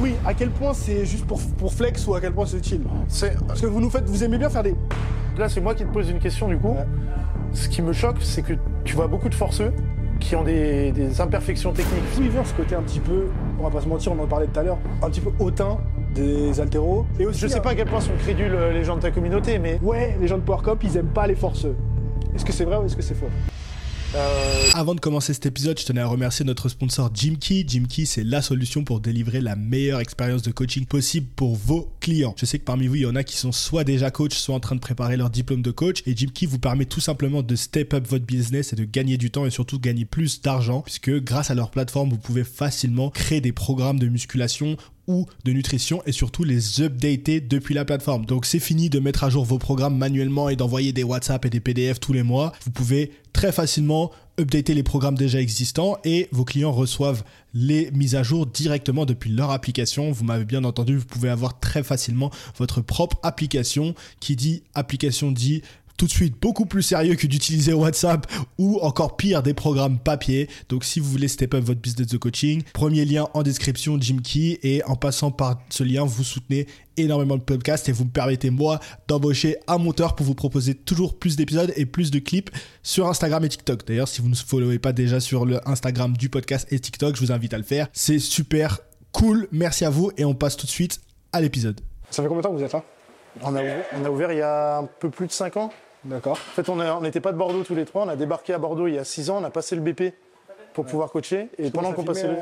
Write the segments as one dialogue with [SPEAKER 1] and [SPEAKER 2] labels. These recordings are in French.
[SPEAKER 1] oui, à quel point c'est juste pour, pour flex ou à quel point c'est utile
[SPEAKER 2] C'est-
[SPEAKER 1] Parce que vous nous faites, vous aimez bien faire des.
[SPEAKER 2] Là, c'est moi qui te pose une question du coup.
[SPEAKER 1] Ouais.
[SPEAKER 2] Ce qui me choque, c'est que tu vois beaucoup de forceux qui ont des, des imperfections techniques.
[SPEAKER 1] D'où il vient ce côté un petit peu, on va pas se mentir, on en parlait tout à l'heure, un petit peu hautain des altéros. Et aussi,
[SPEAKER 2] Je sais pas à quel point sont crédules euh, les gens de ta communauté, mais
[SPEAKER 1] Ouais, les gens de Power Cup, ils aiment pas les forceux. Est-ce que c'est vrai ou est-ce que c'est faux?
[SPEAKER 2] Euh,
[SPEAKER 3] Avant de commencer cet épisode, je tenais à remercier notre sponsor Jimkey. Jimkey, c'est la solution pour délivrer la meilleure expérience de coaching possible pour vos Je sais que parmi vous, il y en a qui sont soit déjà coach, soit en train de préparer leur diplôme de coach. Et Jimkey vous permet tout simplement de step up votre business et de gagner du temps et surtout gagner plus d'argent, puisque grâce à leur plateforme, vous pouvez facilement créer des programmes de musculation ou de nutrition et surtout les updater depuis la plateforme. Donc c'est fini de mettre à jour vos programmes manuellement et d'envoyer des WhatsApp et des PDF tous les mois. Vous pouvez très facilement updater les programmes déjà existants et vos clients reçoivent les mises à jour directement depuis leur application. Vous m'avez bien entendu, vous pouvez avoir très facilement votre propre application qui dit application dit tout de suite beaucoup plus sérieux que d'utiliser WhatsApp ou encore pire des programmes papier. Donc si vous voulez step up votre business de coaching, premier lien en description Jimkey et en passant par ce lien, vous soutenez énormément le podcast et vous me permettez moi d'embaucher un monteur pour vous proposer toujours plus d'épisodes et plus de clips sur Instagram et TikTok. D'ailleurs, si vous ne followez pas déjà sur le Instagram du podcast et TikTok, je vous invite à le faire. C'est super cool. Merci à vous et on passe tout de suite à l'épisode.
[SPEAKER 1] Ça fait combien de temps que vous êtes là?
[SPEAKER 2] On, a ouvert, on a ouvert il y a un peu plus de 5 ans.
[SPEAKER 1] D'accord.
[SPEAKER 2] En fait, on n'était pas de Bordeaux tous les trois. On a débarqué à Bordeaux il y a 6 ans. On a passé le BP pour pouvoir coacher. Et pendant qu'on passait le...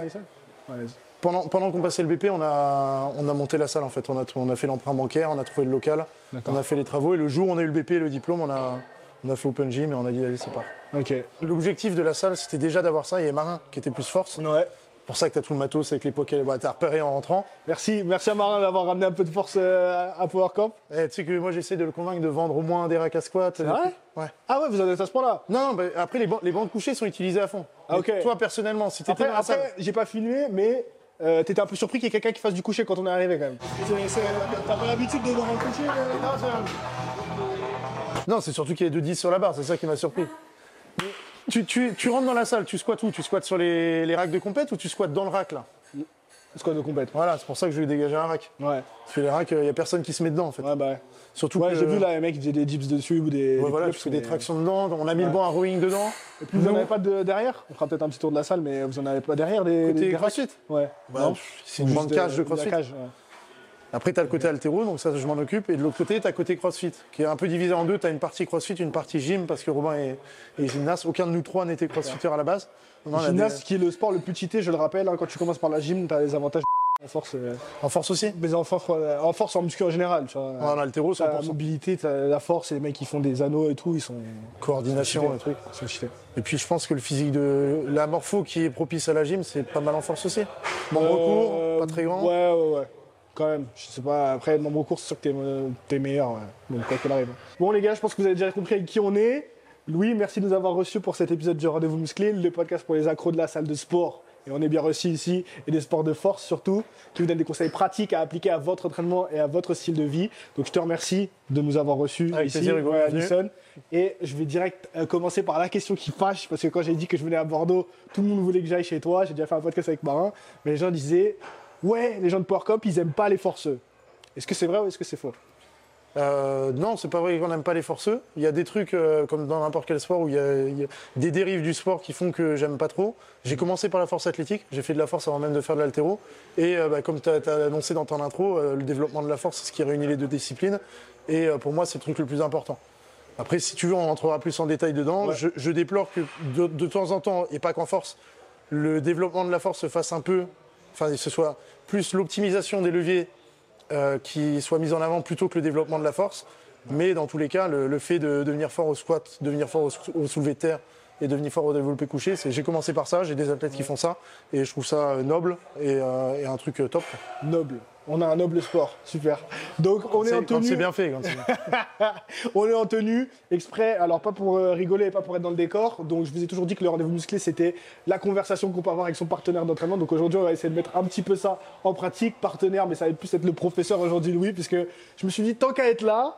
[SPEAKER 2] Pendant, pendant qu'on passait le BP, on a, on a monté la salle en fait. On a, on a fait l'emprunt bancaire, on a trouvé le local, on a fait les travaux. Et le jour où on a eu le BP et le diplôme, on a, on a fait Open Gym et on a dit allez, c'est part.
[SPEAKER 1] Ok.
[SPEAKER 2] L'objectif de la salle, c'était déjà d'avoir ça. Il y a Marin qui était plus force.
[SPEAKER 1] Ouais.
[SPEAKER 2] Pour ça que tu as tout le matos avec les poké. Bah, tu as repéré en rentrant.
[SPEAKER 1] Merci, merci à Marin d'avoir ramené un peu de force euh, à Power Camp.
[SPEAKER 2] Eh, tu sais que moi, j'essaie de le convaincre de vendre au moins des racks à squat.
[SPEAKER 1] C'est vrai?
[SPEAKER 2] Ouais.
[SPEAKER 1] Ah ouais, vous en êtes à ce point-là?
[SPEAKER 2] Non, non, bah, après, les, bancs, les bancs de coucher sont utilisés à fond.
[SPEAKER 1] Ah, ok.
[SPEAKER 2] Toi, personnellement, si tu étais
[SPEAKER 1] Après,
[SPEAKER 2] dans la salle.
[SPEAKER 1] après, j'ai pas filmé, mais euh, t'étais un peu surpris qu'il y ait quelqu'un qui fasse du coucher quand on est arrivé quand même. T'as pas l'habitude de voir un coucher
[SPEAKER 2] Non, c'est surtout qu'il y a 2-10 sur la barre, c'est ça qui m'a surpris. Mais tu, tu- tu rentres dans la salle, tu squattes où? Tu squattes sur les, les racks de compète ou tu squattes dans le rack là?
[SPEAKER 1] Squat de compète.
[SPEAKER 2] Voilà, c'est pour ça que je vais dégager un rack.
[SPEAKER 1] Ouais.
[SPEAKER 2] Parce que les racks, il n'y a personne qui se met dedans en fait.
[SPEAKER 1] Ouais, bah ouais.
[SPEAKER 2] Surtout
[SPEAKER 1] Ouais,
[SPEAKER 2] que,
[SPEAKER 1] j'ai vu là, les mecs qui faisaient des dips dessus ou des.
[SPEAKER 2] Ouais,
[SPEAKER 1] des
[SPEAKER 2] voilà,
[SPEAKER 1] pull-ups,
[SPEAKER 2] tu fais des
[SPEAKER 1] mais-
[SPEAKER 2] tractions dedans, on a mis le banc à rowing dedans.
[SPEAKER 1] Et puis vous en
[SPEAKER 2] Nous-
[SPEAKER 1] avez pas de derrière? On fera peut-être un petit tour de la salle, mais vous en avez pas derrière des.
[SPEAKER 2] Côté
[SPEAKER 1] des
[SPEAKER 2] crossfit
[SPEAKER 1] Ouais.
[SPEAKER 2] Bah, C'est une grande cage de
[SPEAKER 1] la
[SPEAKER 2] crossfit.
[SPEAKER 1] cage, ouais.
[SPEAKER 2] Après, tu as le côté altéro, donc ça, je m'en occupe. Et de l'autre côté, tu as côté crossfit, qui est un peu divisé en deux. Tu as une partie crossfit, une partie gym, parce que Robin est, est gymnaste. Aucun de nous trois n'était crossfitter à la base. Non,
[SPEAKER 1] Gymnaste qui est le sport le plus cheaté, je le rappelle, hein, quand tu commences par la gym, t'as les avantages en force. euh,
[SPEAKER 2] En force aussi
[SPEAKER 1] mais en force, euh, en force en muscu en général, tu vois.
[SPEAKER 2] En altéro,
[SPEAKER 1] T'as la
[SPEAKER 2] 100%.
[SPEAKER 1] mobilité, t'as la force, et les mecs qui font des anneaux et tout, ils sont.
[SPEAKER 2] Coordination, le
[SPEAKER 1] sont cheatés.
[SPEAKER 2] Et puis, je pense que le physique de la morpho qui est propice à la gym, c'est pas mal en force aussi. Court,
[SPEAKER 1] Euh,
[SPEAKER 2] pas très grand.
[SPEAKER 1] Ouais, ouais, ouais. Quand même. Je sais pas. Après, le membre court, c'est sûr que t'es, euh, t'es meilleur. Ouais. Donc, quoi qu'il arrive. Bon, les gars, je pense que vous avez déjà compris avec qui on est. Louis, merci de nous avoir reçus pour cet épisode du Rendez-vous Musclé, le podcast pour les accros de la salle de sport. Et on est bien reçus ici, et des sports de force surtout, qui vous donnent des conseils pratiques à appliquer à votre entraînement et à votre style de vie. Donc je te remercie de nous avoir reçus
[SPEAKER 2] Avec
[SPEAKER 1] ici,
[SPEAKER 2] plaisir, Hugo,
[SPEAKER 1] ouais,
[SPEAKER 2] bienvenue.
[SPEAKER 1] Allison. Et je vais direct euh, commencer par la question qui fâche, parce que quand j'ai dit que je venais à Bordeaux, tout le monde voulait que j'aille chez toi. J'ai déjà fait un podcast avec Marin, mais les gens disaient Ouais, les gens de Power Cup, ils aiment pas les forceux. Est-ce que c'est vrai ou est-ce que c'est faux?
[SPEAKER 2] Euh, non, c'est pas vrai qu'on n'aime pas les forceux. Il y a des trucs, euh, comme dans n'importe quel sport, où il y, a, il y a des dérives du sport qui font que j'aime pas trop. J'ai commencé par la force athlétique, j'ai fait de la force avant même de faire de l'altéro. Et euh, bah, comme tu as, annoncé dans ton intro, le développement de la force, c'est ce qui réunit les deux disciplines. Et pour moi, c'est le truc le plus important. Après, si tu veux, on entrera plus en détail dedans.
[SPEAKER 1] Ouais.
[SPEAKER 2] Je, je déplore que de, de temps en temps, et pas qu'en force, le développement de la force se fasse un peu, enfin, ce soit plus l'optimisation des leviers euh, qui soit mise en avant plutôt que le développement de la force. Mais dans tous les cas, le, fait de devenir fort au squat, devenir fort au, sou- au soulevé de terre et devenir fort au développé couché, j'ai commencé par ça, j'ai des athlètes qui font ça et je trouve ça euh, noble et, euh, et un truc top.
[SPEAKER 1] Noble. On a un noble sport. Super. Donc, on est, en tenue.
[SPEAKER 2] c'est bien fait. quand bien.
[SPEAKER 1] On est en tenue, exprès, alors pas pour euh, rigoler et pas pour être dans le décor. Donc je vous ai toujours dit que le rendez-vous musclé, c'était la conversation qu'on peut avoir avec son partenaire d'entraînement. Donc aujourd'hui, on va essayer de mettre un petit peu ça en pratique. Partenaire, mais ça va plus être le professeur aujourd'hui, Louis, puisque je me suis dit, tant qu'à être là,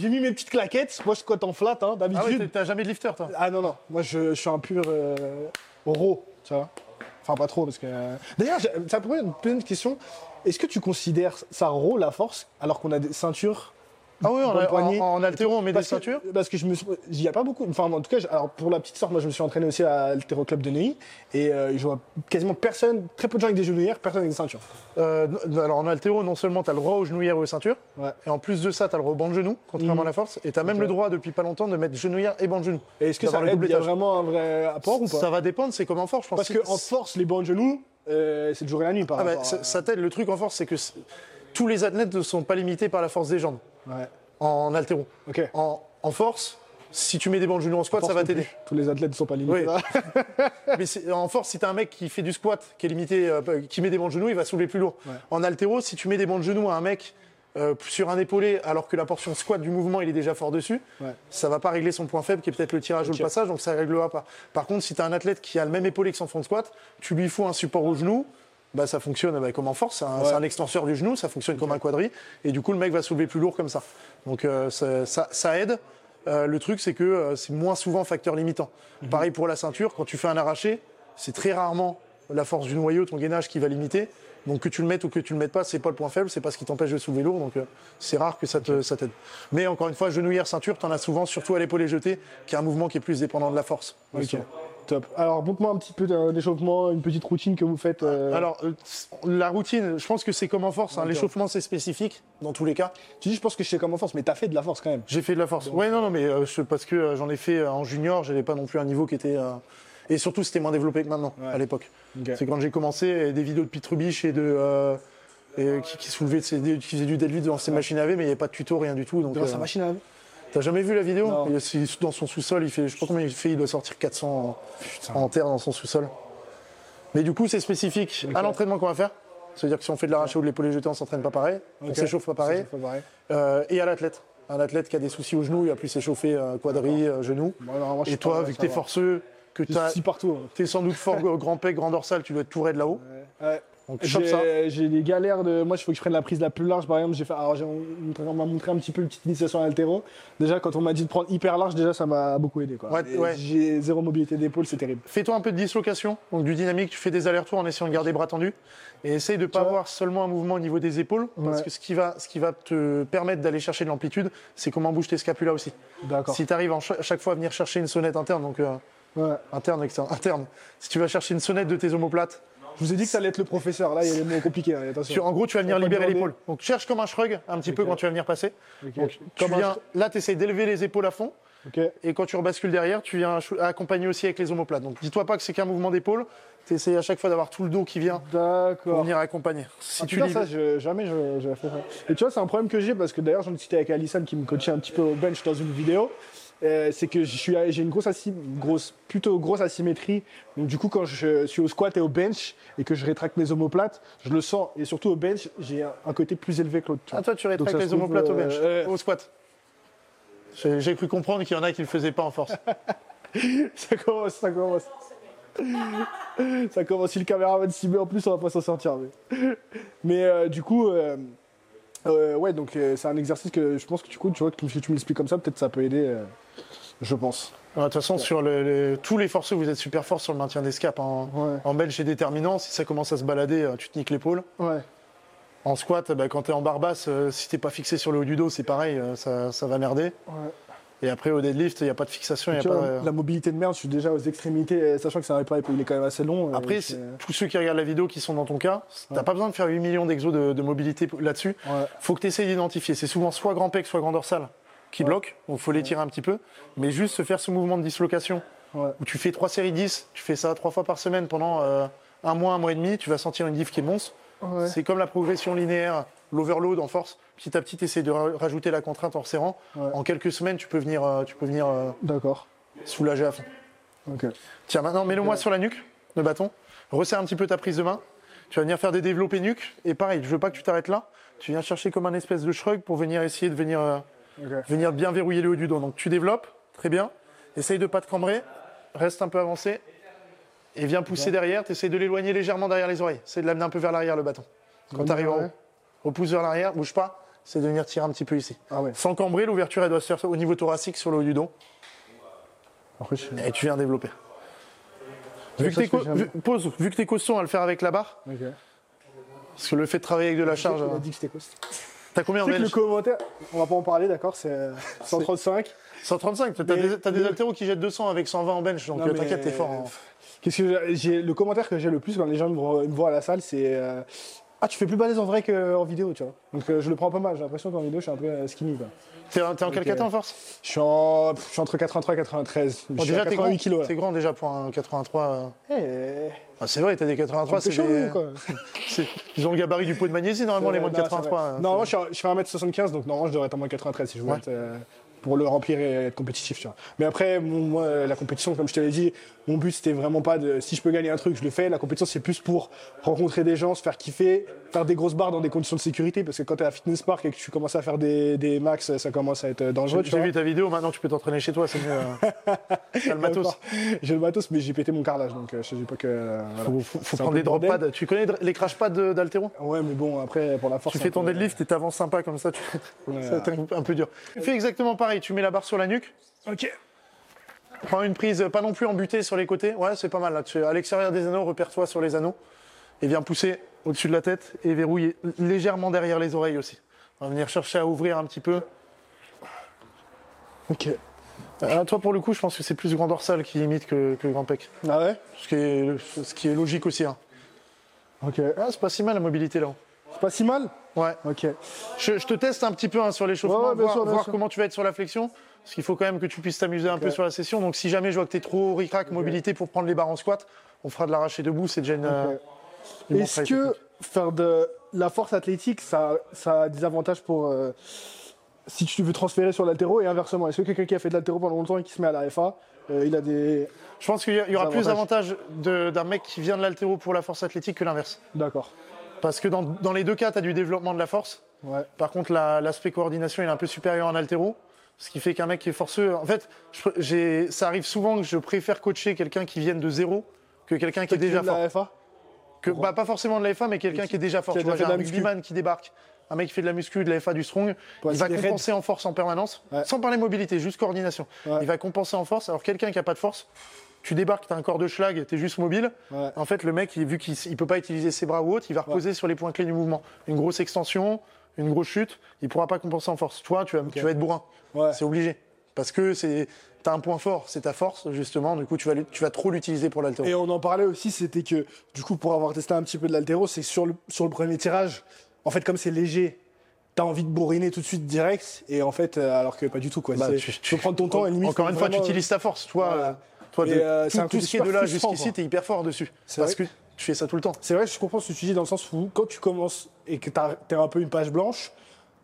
[SPEAKER 1] j'ai mis mes petites claquettes. Moi, je squatte en flat, hein,
[SPEAKER 2] Ah ouais,
[SPEAKER 1] d'habitude.
[SPEAKER 2] t'as- t'as jamais de lifter toi?
[SPEAKER 1] Ah non, non, moi je, je suis un pur euh, raw, tu vois. Enfin, pas trop, parce que. euh, D'ailleurs, ça pourrait être une question. Est-ce que tu considères ça rôle la force alors qu'on a des ceintures
[SPEAKER 2] Ah oui,
[SPEAKER 1] Dans le
[SPEAKER 2] en,
[SPEAKER 1] poignet.
[SPEAKER 2] en, en altéro, on met des
[SPEAKER 1] que,
[SPEAKER 2] ceintures.
[SPEAKER 1] parce que je me suis- il y a pas beaucoup enfin en tout cas alors pour la petite sorte moi je me suis entraîné aussi à l'Altéro Club de Neuilly et euh, je vois quasiment personne très peu de gens avec des genouillères personne avec des ceintures
[SPEAKER 2] Euh, alors en altéro, non seulement tu as le droit aux genouillères et aux ceintures,
[SPEAKER 1] Ouais.
[SPEAKER 2] et en plus de ça, tu as le droit au banc de genou, contrairement
[SPEAKER 1] Mhm.
[SPEAKER 2] à la force, et tu as même le droit depuis pas longtemps de mettre genouillère et banc de genou.
[SPEAKER 1] et est-ce que ça aide y a vraiment un vrai apport ou pas?
[SPEAKER 2] Ça va dépendre, c'est comme en force, je pense.
[SPEAKER 1] parce
[SPEAKER 2] Si-
[SPEAKER 1] que en force les bancs de genoux euh, c'est le jour et la nuit par
[SPEAKER 2] Ah bah,
[SPEAKER 1] à-
[SPEAKER 2] ça t'aide. Le truc en force, c'est que tous les athlètes ne sont pas limités par la force des jambes
[SPEAKER 1] ouais
[SPEAKER 2] en altéro.
[SPEAKER 1] ok
[SPEAKER 2] En, en force, si tu mets des bancs de genoux en squat, ça va t'aider.
[SPEAKER 1] tous les athlètes ne sont pas limités
[SPEAKER 2] Oui. Mais en force, si tu as un mec qui fait du squat, qui est limité, euh, qui met des bancs de genoux, il va soulever plus lourd.
[SPEAKER 1] Ouais.
[SPEAKER 2] En altéro, si tu mets des bancs de genoux à un mec euh, sur un épaulé, alors que la portion squat du mouvement, il est déjà fort dessus,
[SPEAKER 1] Ouais.
[SPEAKER 2] ça va pas régler son point faible, qui est peut-être le tirage ou le passage, donc ça réglera pas. Par contre, si tu as un athlète qui a le même épaulé que son fond de squat, tu lui fous un support au genou, bah, ça fonctionne bah, comme en force, c'est un,
[SPEAKER 1] Ouais.
[SPEAKER 2] c'est un extenseur du genou, ça fonctionne comme un quadri, et du coup, le mec va soulever plus lourd comme ça. Donc euh, ça, ça- ça aide. Euh, le truc, c'est que euh, c'est moins souvent facteur limitant.
[SPEAKER 1] Mhm.
[SPEAKER 2] Pareil pour la ceinture, quand tu fais un arraché, c'est très rarement la force du noyau, ton gainage qui va limiter. Donc que tu le mettes ou que tu le mettes pas, c'est pas le point faible, c'est pas ce qui t'empêche de soulever lourd, donc euh, c'est rare que ça te- ça t'aide. Mais encore une fois, genouillère, ceinture, t'en as souvent, surtout à l'épaulé jeté, qui est un mouvement qui est plus dépendant de la force.
[SPEAKER 1] Top alors montre-moi un petit peu d'un échauffement une petite routine que vous faites euh,
[SPEAKER 2] Alors, euh, la routine, je pense que c'est comme en force, hein, l'échauffement c'est spécifique dans tous les cas.
[SPEAKER 1] tu dis je pense que je sais comment force mais t'as fait de la force quand même
[SPEAKER 2] J'ai fait de la force. Ouais, non, non, mais euh, parce que j'en ai fait en junior, j'avais pas non plus un niveau qui était. Et surtout, c'était moins développé que maintenant,
[SPEAKER 1] Ouais.
[SPEAKER 2] à l'époque. C'est quand j'ai commencé, des vidéos de Pitrubiche et de. et, qui, qui qui faisaient du deadlift dans ces machines à laver, mais il n'y avait pas de tuto, rien du tout. Donc,
[SPEAKER 1] dans sa machine à laver
[SPEAKER 2] T'as jamais vu la vidéo
[SPEAKER 1] Non.
[SPEAKER 2] Il est dans son sous-sol, il fait, je sais pas combien il fait, il doit sortir 400 en, en terre dans son sous-sol. Mais du coup, c'est spécifique à l'entraînement qu'on va faire. C'est-à-dire que si on fait de l'arraché ou de l'épaulé jeté, on s'entraîne pas pareil, on
[SPEAKER 1] Ok.
[SPEAKER 2] s'échauffe pas pareil.
[SPEAKER 1] C'est pas pareil
[SPEAKER 2] Euh, et à l'athlète. Un athlète qui a des soucis au genou, il va plus s'échauffer euh, quadri, euh, genou. Et toi, vu que t'es forceux, que
[SPEAKER 1] partout hein.
[SPEAKER 2] t'es sans doute fort grand pec, grand dorsal, tu dois être tout raide là-haut.
[SPEAKER 1] Ouais.
[SPEAKER 2] Donc chope ça.
[SPEAKER 1] J'ai des galères de. Moi, il faut que je prenne la prise la plus large. Par exemple, j'ai fait. Alors, on m'a montré un petit peu une petite initiation à l'altéro. Déjà, quand on m'a dit de prendre hyper large, déjà, ça m'a beaucoup aidé. Quoi.
[SPEAKER 2] Ouais.
[SPEAKER 1] J'ai zéro mobilité d'épaule, c'est terrible.
[SPEAKER 2] Fais-toi un peu de dislocation, donc du dynamique, tu fais des allers-retours en essayant de garder bras tendus. Et essaye de ne pas
[SPEAKER 1] vois
[SPEAKER 2] avoir seulement un mouvement au niveau des épaules, parce
[SPEAKER 1] Ouais.
[SPEAKER 2] que ce qui, va, ce qui va te permettre d'aller chercher de l'amplitude, c'est comment bouge tes scapulas aussi.
[SPEAKER 1] D'accord.
[SPEAKER 2] Si tu arrives à chaque fois à venir chercher une sonnette interne, donc euh,
[SPEAKER 1] Ouais.
[SPEAKER 2] interne, externe, interne, si tu vas chercher une sonnette de tes omoplates,
[SPEAKER 1] Je vous ai dit que ça allait être le professeur. Là, il y a les mots compliqués. hein, attention.
[SPEAKER 2] tu- en gros, tu vas venir
[SPEAKER 1] pas
[SPEAKER 2] libérer
[SPEAKER 1] demander.
[SPEAKER 2] l'épaule. Donc cherche comme un shrug un petit peu
[SPEAKER 1] Ok.
[SPEAKER 2] quand tu vas venir passer.
[SPEAKER 1] Ok.
[SPEAKER 2] Donc, tu
[SPEAKER 1] Comme un
[SPEAKER 2] viens,
[SPEAKER 1] sh-
[SPEAKER 2] là, tu essayes d'élever les épaules à fond.
[SPEAKER 1] Ok.
[SPEAKER 2] Et quand tu rebascules derrière, tu viens chou- accompagner aussi avec les omoplates. Donc dis-toi pas que c'est qu'un mouvement d'épaule. Tu essayes à chaque fois d'avoir tout le dos qui vient pour
[SPEAKER 1] D'accord.
[SPEAKER 2] venir accompagner. Si
[SPEAKER 1] Ah,
[SPEAKER 2] tu
[SPEAKER 1] putain,
[SPEAKER 2] libères-
[SPEAKER 1] ça, je- jamais je, je fait ça. Et tu vois, c'est un problème que j'ai parce que d'ailleurs, j'en ai discuté avec Alison qui me coachait un petit peu au bench dans une vidéo. Euh, c'est que je suis, j'ai une grosse, grosse, plutôt grosse asymétrie. Donc du coup, quand je suis au squat et au bench et que je rétracte mes omoplates, je le sens. Et surtout au bench, j'ai un, un côté plus élevé que l'autre.
[SPEAKER 2] Ah, toi, tu rétractes les omoplates au bench,
[SPEAKER 1] euh,
[SPEAKER 2] au squat. J'ai j'ai cru comprendre qu'il y en a qui ne le faisaient pas en force.
[SPEAKER 1] ça commence, ça commence. ça commence. Si le caméraman s'y met en plus, on va pas s'en sortir. Mais, mais euh, du coup, euh, ouais, donc euh, c'est un exercice que je pense que tu, tu vois, que si tu m'expliques comme ça, peut-être ça peut aider. euh, je pense.
[SPEAKER 2] De toute façon, sur le- le- tous les forceux, vous êtes super forts sur le maintien des scaps. En,
[SPEAKER 1] Ouais.
[SPEAKER 2] en bench, c'est déterminant. Si ça commence à se balader, tu te niques l'épaule.
[SPEAKER 1] Ouais.
[SPEAKER 2] En squat, bah, quand tu es en barbasse, si t'es pas fixé sur le haut du dos, c'est pareil, ça, ça va merder.
[SPEAKER 1] ouais.
[SPEAKER 2] Et après, au deadlift, il n'y a pas de fixation. y a pas
[SPEAKER 1] la mobilité de merde, je suis déjà aux extrémités, euh, sachant que c'est un réparé, il est quand même assez long. euh,
[SPEAKER 2] Après,
[SPEAKER 1] c'est-
[SPEAKER 2] c'est- tous ceux qui regardent la vidéo qui sont dans ton cas, t'as
[SPEAKER 1] Ouais.
[SPEAKER 2] pas besoin de faire 8 millions d'exos de, de mobilité là-dessus.
[SPEAKER 1] Ouais.
[SPEAKER 2] faut que tu essayes d'identifier. C'est souvent soit grand pec, soit grand dorsal qui bloque. Donc faut l'étirer un petit peu. Mais juste se faire ce mouvement de dislocation où tu fais 3 séries 10, tu fais ça trois fois par semaine pendant euh, un mois, un mois et demi, tu vas sentir une diff qui est monstre.
[SPEAKER 1] Ouais.
[SPEAKER 2] C'est comme la progression linéaire, l'overload en force. Petit à petit, tu essaies de ra- rajouter la contrainte en resserrant.
[SPEAKER 1] Ouais.
[SPEAKER 2] En quelques semaines, tu peux venir, euh, tu peux venir euh,
[SPEAKER 1] D'accord.
[SPEAKER 2] soulager à fond. Tiens, maintenant, mets-le moi sur la nuque, le bâton. Resserre un petit peu ta prise de main. Tu vas venir faire des développés nuque. Et pareil, je veux pas que tu t'arrêtes là. Tu viens chercher comme un espèce de shrug pour venir essayer de venir, euh, venir bien verrouiller le haut du dos. Donc tu développes, très bien. Essaye de pas te cambrer. Reste un peu avancé. Et viens pousser derrière. Tu essayes de l'éloigner légèrement derrière les oreilles. C'est de l'amener un peu vers l'arrière, le bâton. Quand tu arrives en haut, repousse vers l'arrière, bouge pas. C'est de venir tirer un petit peu ici.
[SPEAKER 1] Ah ouais.
[SPEAKER 2] Sans cambrer, l'ouverture, elle doit se faire au niveau thoracique sur le haut du dos.
[SPEAKER 1] Après, je...
[SPEAKER 2] Et tu viens développer. Vu que vu- pause, vu que t'es costaud à le faire avec la barre, parce que le fait de travailler avec de la charge,
[SPEAKER 1] a
[SPEAKER 2] euh,
[SPEAKER 1] dit que costaud.
[SPEAKER 2] t'as combien en
[SPEAKER 1] le commentaire, on va pas en parler, d'accord, c'est euh, 135.
[SPEAKER 2] 135, t'as des, t'as des
[SPEAKER 1] mais-
[SPEAKER 2] haltéros qui jettent 200 avec 120 en bench, donc euh, t'inquiète, t'es fort. hein.
[SPEAKER 1] Qu'est-ce que j'ai- le commentaire que j'ai le plus quand les gens me voient, me voient à la salle, c'est euh, ah tu fais plus balèze en vrai qu'en vidéo, tu vois. Donc euh, je le prends pas mal. J'ai l'impression qu'en vidéo je suis un peu euh, skinny. Quoi.
[SPEAKER 2] T'es t'es en quel catin en force?
[SPEAKER 1] Je suis en, pff, je suis entre 83 et 93.
[SPEAKER 2] Bon,
[SPEAKER 1] je suis
[SPEAKER 2] Déjà,
[SPEAKER 1] à
[SPEAKER 2] t'es grand,
[SPEAKER 1] 88 kilos.
[SPEAKER 2] t'es grand déjà pour un 83. euh.
[SPEAKER 1] Eh,
[SPEAKER 2] Ah, c'est vrai, t'as des 83,
[SPEAKER 1] c'est
[SPEAKER 2] c'est
[SPEAKER 1] chaud,
[SPEAKER 2] des...
[SPEAKER 1] quoi.
[SPEAKER 2] c'est- Ils ont le gabarit du pot de magnésie, normalement, les moins de
[SPEAKER 1] Non, c'est
[SPEAKER 2] 83.
[SPEAKER 1] vrai.
[SPEAKER 2] hein.
[SPEAKER 1] Non, moi je, je fais 1m75, donc normalement je devrais être en moins 93 si je veux
[SPEAKER 2] Ouais.
[SPEAKER 1] être, euh, pour le remplir et être compétitif. Tu vois. Mais après, moi, la compétition, comme je te l'ai dit, mon but c'était vraiment pas de. Si je peux gagner un truc, je le fais. La compétition, c'est plus pour rencontrer des gens, se faire kiffer, faire des grosses barres dans des conditions de sécurité. Parce que quand t'es à Fitness Park et que tu commences à faire des, des max, ça commence à être dangereux. tu
[SPEAKER 2] J'ai vu ta vidéo, maintenant tu peux t'entraîner chez toi, c'est mieux. euh. T'as le matos.
[SPEAKER 1] J'ai le matos, mais j'ai pété mon carrelage, donc euh, je dis pas que. euh, voilà.
[SPEAKER 2] Faut, faut- faut
[SPEAKER 1] C'est un
[SPEAKER 2] prendre des drop pads. Tu connais les crash pads d'haltéro
[SPEAKER 1] Ouais, mais bon, après, pour la force.
[SPEAKER 2] Tu
[SPEAKER 1] c'est
[SPEAKER 2] fais ton deadlift et t'avances sympa comme ça, tu...
[SPEAKER 1] Ouais.
[SPEAKER 2] un, un peu dur. Tu fais exactement pareil, tu mets la barre sur la nuque,
[SPEAKER 1] Ok.
[SPEAKER 2] prends une prise pas non plus en butée sur les côtés, ouais c'est pas mal là, tu es à l'extérieur des anneaux, repère-toi sur les anneaux, et viens pousser au-dessus de la tête et verrouiller légèrement derrière les oreilles aussi. On va venir chercher à ouvrir un petit peu.
[SPEAKER 1] Ok.
[SPEAKER 2] Euh, toi pour le coup je pense que c'est plus grand dorsal qui imite que, que grand pec,
[SPEAKER 1] Ah ouais?
[SPEAKER 2] Ce qui est, ce qui est logique aussi. Hein.
[SPEAKER 1] Ok.
[SPEAKER 2] Ah, c'est pas si mal la mobilité là.
[SPEAKER 1] C'est pas si mal?
[SPEAKER 2] Ouais.
[SPEAKER 1] Ok.
[SPEAKER 2] Je, je te teste un petit peu hein, sur l'échauffement,
[SPEAKER 1] Ouais, ouais,
[SPEAKER 2] voir,
[SPEAKER 1] sûr,
[SPEAKER 2] voir comment tu vas être sur la flexion. Parce qu'il faut quand même que tu puisses t'amuser un peu sur la session. Donc si jamais je vois que tu es trop ric-rac, mobilité pour prendre les barres en squat, on fera de l'arraché debout. C'est déjà une. euh, une
[SPEAKER 1] Est-ce que
[SPEAKER 2] technique.
[SPEAKER 1] faire de la force athlétique, ça, ça a des avantages pour euh, si tu veux transférer sur l'altéro et inversement? Est-ce que quelqu'un qui a fait de l'altéro pendant longtemps et qui se met à la FA, euh, il a des.
[SPEAKER 2] Je pense qu'il y, aura plus d'avantages d'un mec qui vient de l'altéro pour la force athlétique que l'inverse.
[SPEAKER 1] D'accord.
[SPEAKER 2] Parce que dans, dans les deux cas, tu as du développement de la force.
[SPEAKER 1] Ouais.
[SPEAKER 2] Par contre, la- l'aspect coordination il est un peu supérieur en altéro. Ce qui fait qu'un mec qui est forceux. En fait, je- ça arrive souvent que je préfère coacher quelqu'un qui vienne de zéro que quelqu'un qui est déjà
[SPEAKER 1] de
[SPEAKER 2] fort.
[SPEAKER 1] la FA
[SPEAKER 2] Que, bah, pas forcément de la FA, mais quelqu'un qui est déjà fort.
[SPEAKER 1] qui
[SPEAKER 2] Tu vois, j'ai un
[SPEAKER 1] de
[SPEAKER 2] rugbyman qui débarque, un mec qui fait de la muscu, de la FA, du strong,
[SPEAKER 1] Ouais,
[SPEAKER 2] il va compenser en force en permanence,
[SPEAKER 1] Ouais.
[SPEAKER 2] sans parler mobilité, juste coordination.
[SPEAKER 1] Ouais.
[SPEAKER 2] Il va compenser en force. Alors quelqu'un qui a pas de force, tu débarques, tu as un corps de schlag, tu es juste mobile.
[SPEAKER 1] Ouais.
[SPEAKER 2] En fait, le mec, vu qu'il ne peut pas utiliser ses bras ou autre, il va reposer sur les points clés du mouvement. Une grosse extension, une grosse chute, il pourra pas compenser en force. Toi, tu vas, tu vas être bourrin.
[SPEAKER 1] Ouais.
[SPEAKER 2] C'est obligé. Parce que c'est as un point fort, c'est ta force, justement. Du coup, tu vas, tu vas trop l'utiliser pour l'altéro.
[SPEAKER 1] Et on en parlait aussi, c'était que, du coup, pour avoir testé un petit peu de l'altéro, c'est sur le, sur le premier tirage, en fait, comme c'est léger, t'as envie de bourriner tout de suite direct, et en fait, euh, alors que pas du tout, quoi.
[SPEAKER 2] Bah, tu-
[SPEAKER 1] tu peux prendre ton temps, et limite.
[SPEAKER 2] Encore une fois, tu utilises ta force. Toi,
[SPEAKER 1] Voilà.
[SPEAKER 2] Toi de-
[SPEAKER 1] euh, c'est
[SPEAKER 2] tout,
[SPEAKER 1] un
[SPEAKER 2] tout ce qui est de là jusqu'ici, tu es hyper fort dessus. Parce
[SPEAKER 1] vrai
[SPEAKER 2] que tu fais ça tout le temps.
[SPEAKER 1] C'est vrai, je comprends ce que tu dis dans le sens où quand tu commences et que t'as- t'es un peu une page blanche,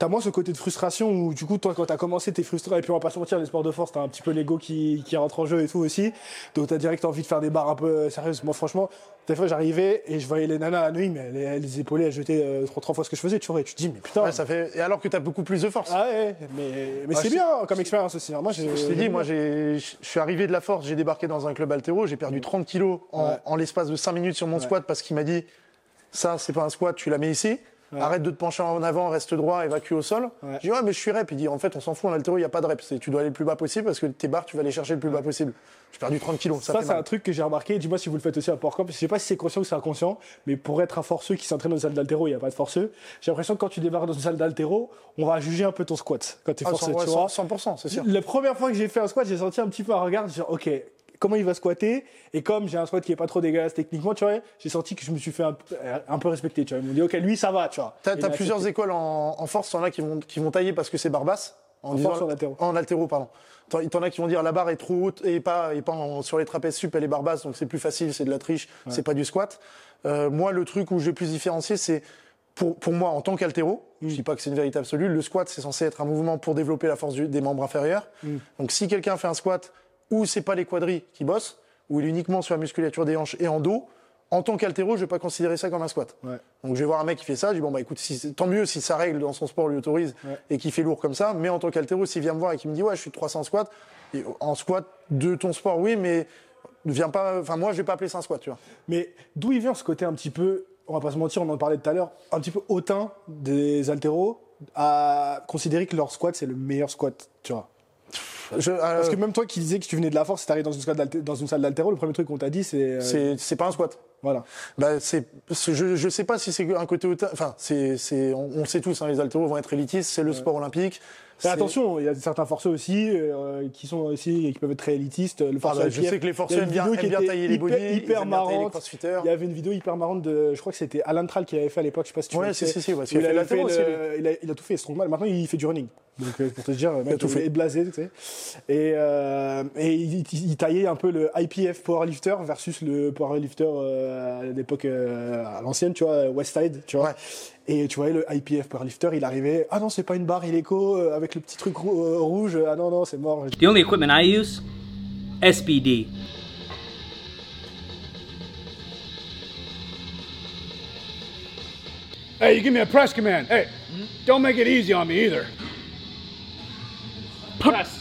[SPEAKER 1] t'as moins ce côté de frustration où du coup toi quand t'as commencé t'es frustré et puis on va pas se mentir les sports de force t'as un petit peu l'ego qui, qui rentre en jeu et tout aussi. Donc t'as direct envie de faire des barres un peu sérieuses. Moi franchement des fois j'arrivais et je voyais les nanas à nuit mais elles, les épauler elles jetaient euh, trois, trois fois ce que je faisais tu vois. Et tu te dis mais putain.
[SPEAKER 2] Ouais, ça fait... Et alors que tu as beaucoup plus de force.
[SPEAKER 1] ah ouais mais, mais c'est bien comme expérience aussi. Moi
[SPEAKER 2] Je t'ai dit, moi, j'ai- je suis arrivé de la force, j'ai débarqué dans un club altéro, j'ai perdu 30 kilos en,
[SPEAKER 1] Ouais.
[SPEAKER 2] en l'espace de 5 minutes sur mon squat parce qu'il m'a dit ça, c'est pas un squat, tu la mets ici. Arrête de te pencher en avant, reste droit, évacue au sol.
[SPEAKER 1] Ouais.
[SPEAKER 2] Je dis, ouais, mais je suis rep. Il dit, en fait, on s'en fout, en altéro, il n'y a pas de. C'est- Tu dois aller le plus bas possible parce que tes barres, tu vas les chercher le plus bas possible. J'ai perdu 30 kilos. Ça,
[SPEAKER 1] Ça, c'est un truc que j'ai remarqué. Dis-moi si vous le faites aussi à Portcamp. Je sais pas si c'est conscient ou c'est inconscient, mais pour être un forceux qui s'entraîne dans une salle d'altéro, il n'y a pas de forceux. J'ai l'impression que quand tu débarques dans une salle d'altéro, on va juger un peu ton squat quand tu es
[SPEAKER 2] Ah,
[SPEAKER 1] forceux.
[SPEAKER 2] 100%,
[SPEAKER 1] tu vois.
[SPEAKER 2] 100%, c'est sûr.
[SPEAKER 1] La première fois que j'ai fait un squat, j'ai senti un petit peu un regard, genre, ok, comment il va squatter Et comme j'ai un squat qui est pas trop dégueulasse techniquement, tu vois, j'ai senti que je me suis fait un, peu- un peu respecter. Tu vois, ils m'ont dit, ok, lui, ça va, tu vois.
[SPEAKER 2] T'as
[SPEAKER 1] Il
[SPEAKER 2] as
[SPEAKER 1] a
[SPEAKER 2] plusieurs
[SPEAKER 1] accepté.
[SPEAKER 2] écoles en, en force. T'en as qui vont, qui vont tailler parce que c'est barbasse. En,
[SPEAKER 1] force ou en altéro
[SPEAKER 2] En altéro, pardon. T'en t'en as qui vont dire la barre est trop haute et pas, et pas en- sur les trapèzes sup, elle est barbasse, donc c'est plus facile, c'est de la triche, c'est pas du squat. Euh, moi, le truc où je vais plus différencier, c'est pour, pour moi, en tant qu'altéro,
[SPEAKER 1] Mm.
[SPEAKER 2] je dis pas que c'est une vérité absolue, le squat, c'est censé être un mouvement pour développer la force du- des membres inférieurs.
[SPEAKER 1] Mm.
[SPEAKER 2] Donc si quelqu'un fait un squat où c'est pas les quadris qui bossent, où il est uniquement sur la musculature des hanches et en dos, en tant qu'altéro, je vais pas considérer ça comme un squat.
[SPEAKER 1] Ouais.
[SPEAKER 2] Donc je vais voir un mec qui fait ça, je dis bon bah écoute, si tant mieux si sa règle dans son sport lui autorise
[SPEAKER 1] Ouais.
[SPEAKER 2] et qu'il fait lourd comme ça, mais en tant qu'altéro, s'il vient me voir et qu'il me dit ouais je suis de 300 squats, et en squat de ton sport oui, mais viens pas, enfin moi je vais pas appeler ça un squat, tu vois.
[SPEAKER 1] Mais d'où il vient ce côté un petit peu, on va pas se mentir, on en parlait tout à l'heure, un petit peu hautain des altéros à considérer que leur squat c'est le meilleur squat, tu vois.
[SPEAKER 2] Je- euh,
[SPEAKER 1] Parce que même toi qui disais que tu venais de la force, si t'arrives dans une salle dans une salle d'altéro, le premier truc qu'on t'a dit, c'est. euh,
[SPEAKER 2] c'est pas un squat.
[SPEAKER 1] Voilà.
[SPEAKER 2] Bah, c'est, je, je sais pas si c'est un côté. Enfin, c'est, c'est, on, on sait tous, hein, les haltéros vont être élitistes, c'est le sport olympique. C'est-
[SPEAKER 1] attention, il y a certains forceux aussi euh, qui sont aussi qui peuvent être très élitistes. Le
[SPEAKER 2] Ah bah, je sais que les
[SPEAKER 1] il une
[SPEAKER 2] aiment bien, aiment bien tailler les
[SPEAKER 1] hyper-
[SPEAKER 2] ils
[SPEAKER 1] hyper
[SPEAKER 2] les
[SPEAKER 1] marrante. Il y avait une vidéo hyper marrante de, je crois que c'était Alan Tral qui avait fait à l'époque, je sais pas si tu
[SPEAKER 2] Ouais,
[SPEAKER 1] vois
[SPEAKER 2] si, si, si, parce
[SPEAKER 1] il,
[SPEAKER 2] a fait
[SPEAKER 1] fait le- il, a, il a tout fait strongman. Maintenant, il fait du running. Donc, euh, pour te dire,
[SPEAKER 2] tout fait.
[SPEAKER 1] est blasé, tu sais. Et, euh, et il, il- il taillait un peu le IPF powerlifter versus le powerlifter euh, à l'époque à l'ancienne, tu vois, Westside, tu vois.
[SPEAKER 2] Ouais.
[SPEAKER 1] Et tu vois, le IPF powerlifter, il arrivait, ah non, c'est pas une barre illico euh, avec le petit truc rou- euh, rouge, ah non, non, c'est mort.
[SPEAKER 4] The only equipment I use, SBD.
[SPEAKER 5] Hey, you give me a press command. Hey, don't make it easy on me either. Press.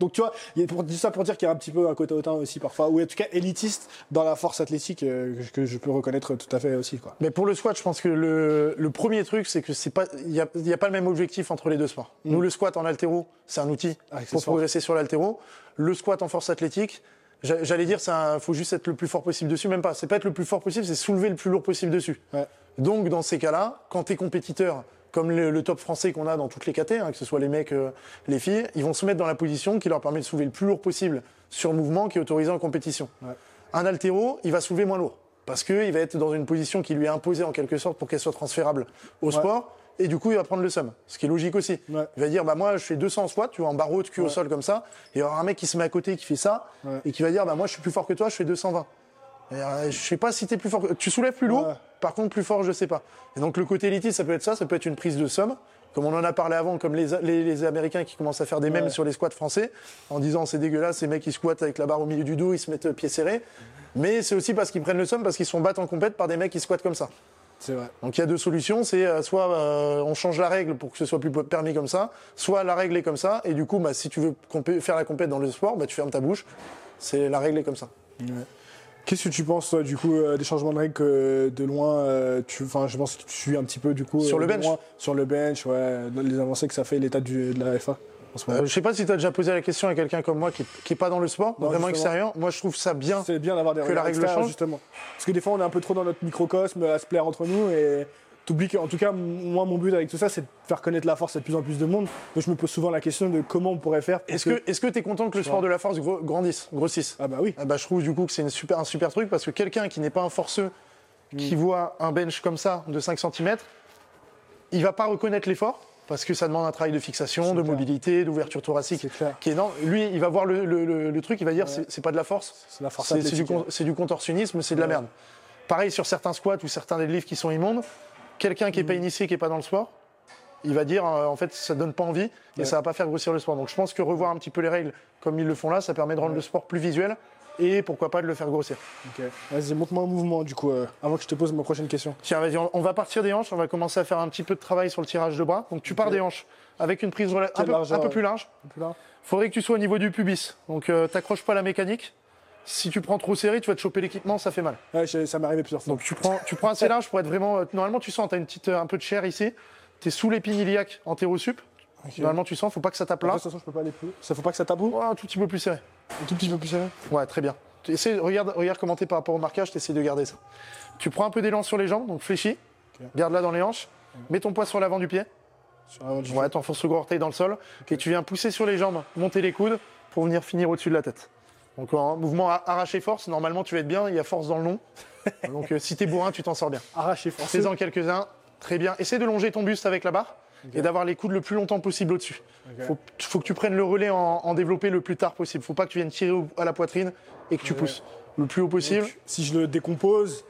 [SPEAKER 1] Donc tu vois, pour, ça pour dire qu'il y a un petit peu un côté hautain aussi parfois, ou en tout cas élitiste dans la force athlétique euh, que, je peux reconnaître tout à fait aussi. Quoi.
[SPEAKER 2] Mais pour le squat, je pense que le, le premier truc, c'est que c'est pas, il y a, pas le même objectif entre les deux sports. Nous, le squat en altéro, c'est un outil
[SPEAKER 1] Ah,
[SPEAKER 2] pour progresser sur l'altéro. Le squat en force athlétique, j'a- j'allais dire, il faut juste être le plus fort possible dessus. Même pas, c'est pas être le plus fort possible, c'est soulever le plus lourd possible dessus.
[SPEAKER 1] Ouais.
[SPEAKER 2] Donc, dans ces cas-là, quand t'es compétiteur, comme le, le top français qu'on a dans toutes les KT, hein, que ce soit les mecs, euh, les filles, ils vont se mettre dans la position qui leur permet de soulever le plus lourd possible sur mouvement qui est autorisé en compétition. Un altéro, il va soulever moins lourd. Parce qu'il va être dans une position qui lui est imposée en quelque sorte pour qu'elle soit transférable au sport. Et du coup, il va prendre le seum. Ce qui est logique aussi.
[SPEAKER 1] Ouais.
[SPEAKER 2] Il va dire, bah, moi, je fais 200 en squat, tu vois, en barre haute, cul au sol comme ça. Et il y aura un mec qui se met à côté qui fait ça. Et qui va dire, bah, moi, je suis plus fort que toi, je fais 220. Et, euh, je sais pas si t'es plus fort. que- Tu soulèves plus lourd. Par contre, plus fort, je sais pas. Et donc, le côté élitiste, ça peut être ça, ça peut être une prise de somme. Comme on en a parlé avant, comme les, les, les Américains qui commencent à faire des mèmes
[SPEAKER 1] Ouais.
[SPEAKER 2] sur les squats français, en disant c'est dégueulasse, ces mecs qui squattent avec la barre au milieu du dos, ils se mettent euh, pieds serrés. Mais c'est aussi parce qu'ils prennent le somme, parce qu'ils se font battre en compète par des mecs qui squattent comme ça.
[SPEAKER 1] C'est vrai.
[SPEAKER 2] Donc il y a deux solutions, c'est euh, soit euh, on change la règle pour que ce soit plus permis comme ça, soit la règle est comme ça, et du coup, bah, si tu veux faire la compète dans le sport, bah, tu fermes ta bouche. C'est la règle est comme ça.
[SPEAKER 1] Qu'est-ce que tu penses, toi, du coup, euh, des changements de règles que de loin, euh, tu, enfin, je pense que tu suis un petit peu, du coup.
[SPEAKER 2] Sur
[SPEAKER 1] euh,
[SPEAKER 2] le bench
[SPEAKER 1] loin, Sur le bench, ouais, les avancées que ça fait, l'état de la FA en ce moment.
[SPEAKER 2] Euh, je sais pas si tu as déjà posé la question à quelqu'un comme moi qui, qui est pas dans le sport,
[SPEAKER 1] Non,
[SPEAKER 2] vraiment
[SPEAKER 1] justement.
[SPEAKER 2] extérieur. Moi, je trouve ça bien.
[SPEAKER 1] Bien des
[SPEAKER 2] que la règle change.
[SPEAKER 1] justement. Parce que des fois, on est un peu trop dans notre microcosme à se plaire entre nous et t'oublies qu'en tout cas, moi, mon but avec tout ça, c'est de faire connaître la force à de plus en plus de monde. Donc, je me pose souvent la question de comment on pourrait faire.
[SPEAKER 2] Est-ce que tu es content que le sport de la force grandisse, grossisse?
[SPEAKER 1] Ah, bah oui.
[SPEAKER 2] Ah bah, je trouve du coup que c'est super, un super truc parce que quelqu'un qui n'est pas un forceux, qui voit un bench comme ça de 5 cm, il va pas reconnaître l'effort parce que ça demande un travail de fixation, de
[SPEAKER 1] clair.
[SPEAKER 2] mobilité, d'ouverture thoracique qui est énorme. Lui, il va voir le, le- le- le truc, il va dire c'est c'est pas de la force, du, con-
[SPEAKER 1] ouais.
[SPEAKER 2] c'est du contorsionnisme, c'est de la merde. Pareil sur certains squats ou certains deadlifts qui sont immondes, quelqu'un qui est
[SPEAKER 1] Mm.
[SPEAKER 2] pas initié, qui est pas dans le sport, il va dire euh, en fait ça donne pas envie et
[SPEAKER 1] Ouais.
[SPEAKER 2] ça va pas faire grossir le sport. Donc je pense que revoir un petit peu les règles comme ils le font là, ça permet de rendre le sport plus visuel et pourquoi pas de le faire grossir.
[SPEAKER 1] Ok. Vas-y, montre-moi un mouvement, du coup, euh, avant que je te pose ma prochaine question.
[SPEAKER 2] Tiens, vas-y, on, on va partir des hanches, on va commencer à faire un petit peu de travail sur le tirage de bras. Donc tu pars des hanches avec une prise un peu,
[SPEAKER 1] largeur,
[SPEAKER 2] un peu
[SPEAKER 1] ouais.
[SPEAKER 2] plus large.
[SPEAKER 1] Peu là
[SPEAKER 2] Faudrait que tu sois au niveau du pubis. Donc euh, t'accroches pas à la mécanique. Si tu prends trop serré, tu vas te choper l'équipement, ça fait mal.
[SPEAKER 1] Ouais, ça m'est arrivé plusieurs fois.
[SPEAKER 2] Donc tu prends, tu prends assez large pour être vraiment. euh, normalement, tu sens, tu as une petite, euh, un peu de chair ici. Tu es sous l'épine iliaque antéro-sup. Normalement, tu sens, faut pas que ça tape là.
[SPEAKER 1] de toute façon, je peux pas aller plus. Ça faut pas que ça taboue
[SPEAKER 2] Ouais, un tout petit peu plus serré.
[SPEAKER 1] Un tout petit peu plus serré?
[SPEAKER 2] Ouais, très bien. Tu essaies- regarde, regarde comment t'es par rapport au marquage, tu essaies de garder ça. Tu prends un peu d'élan sur les jambes, donc fléchis. Garde-la dans les hanches. Mets ton poids sur l'avant du pied.
[SPEAKER 1] Sur l'avant du
[SPEAKER 2] Ouais, t'enfonces le gros orteil dans le sol. Et tu viens pousser sur les jambes, monter les coudes pour venir finir au-dessus de la tête. Donc, un mouvement à- arraché force. Normalement, tu vas être bien. Il y a force dans le nom. Donc, euh, si t'es bourrin, tu t'en sors bien.
[SPEAKER 1] Arraché, forcé.
[SPEAKER 2] Fais-en quelques-uns. Très bien. Essaie de longer ton buste avec la barre et d'avoir les coudes le plus longtemps possible au-dessus. Faut, faut que tu prennes le relais en, en développé le plus tard possible. Faut pas que tu viennes tirer au- à la poitrine et que tu pousses le plus haut possible.
[SPEAKER 1] Donc, si je le décompose,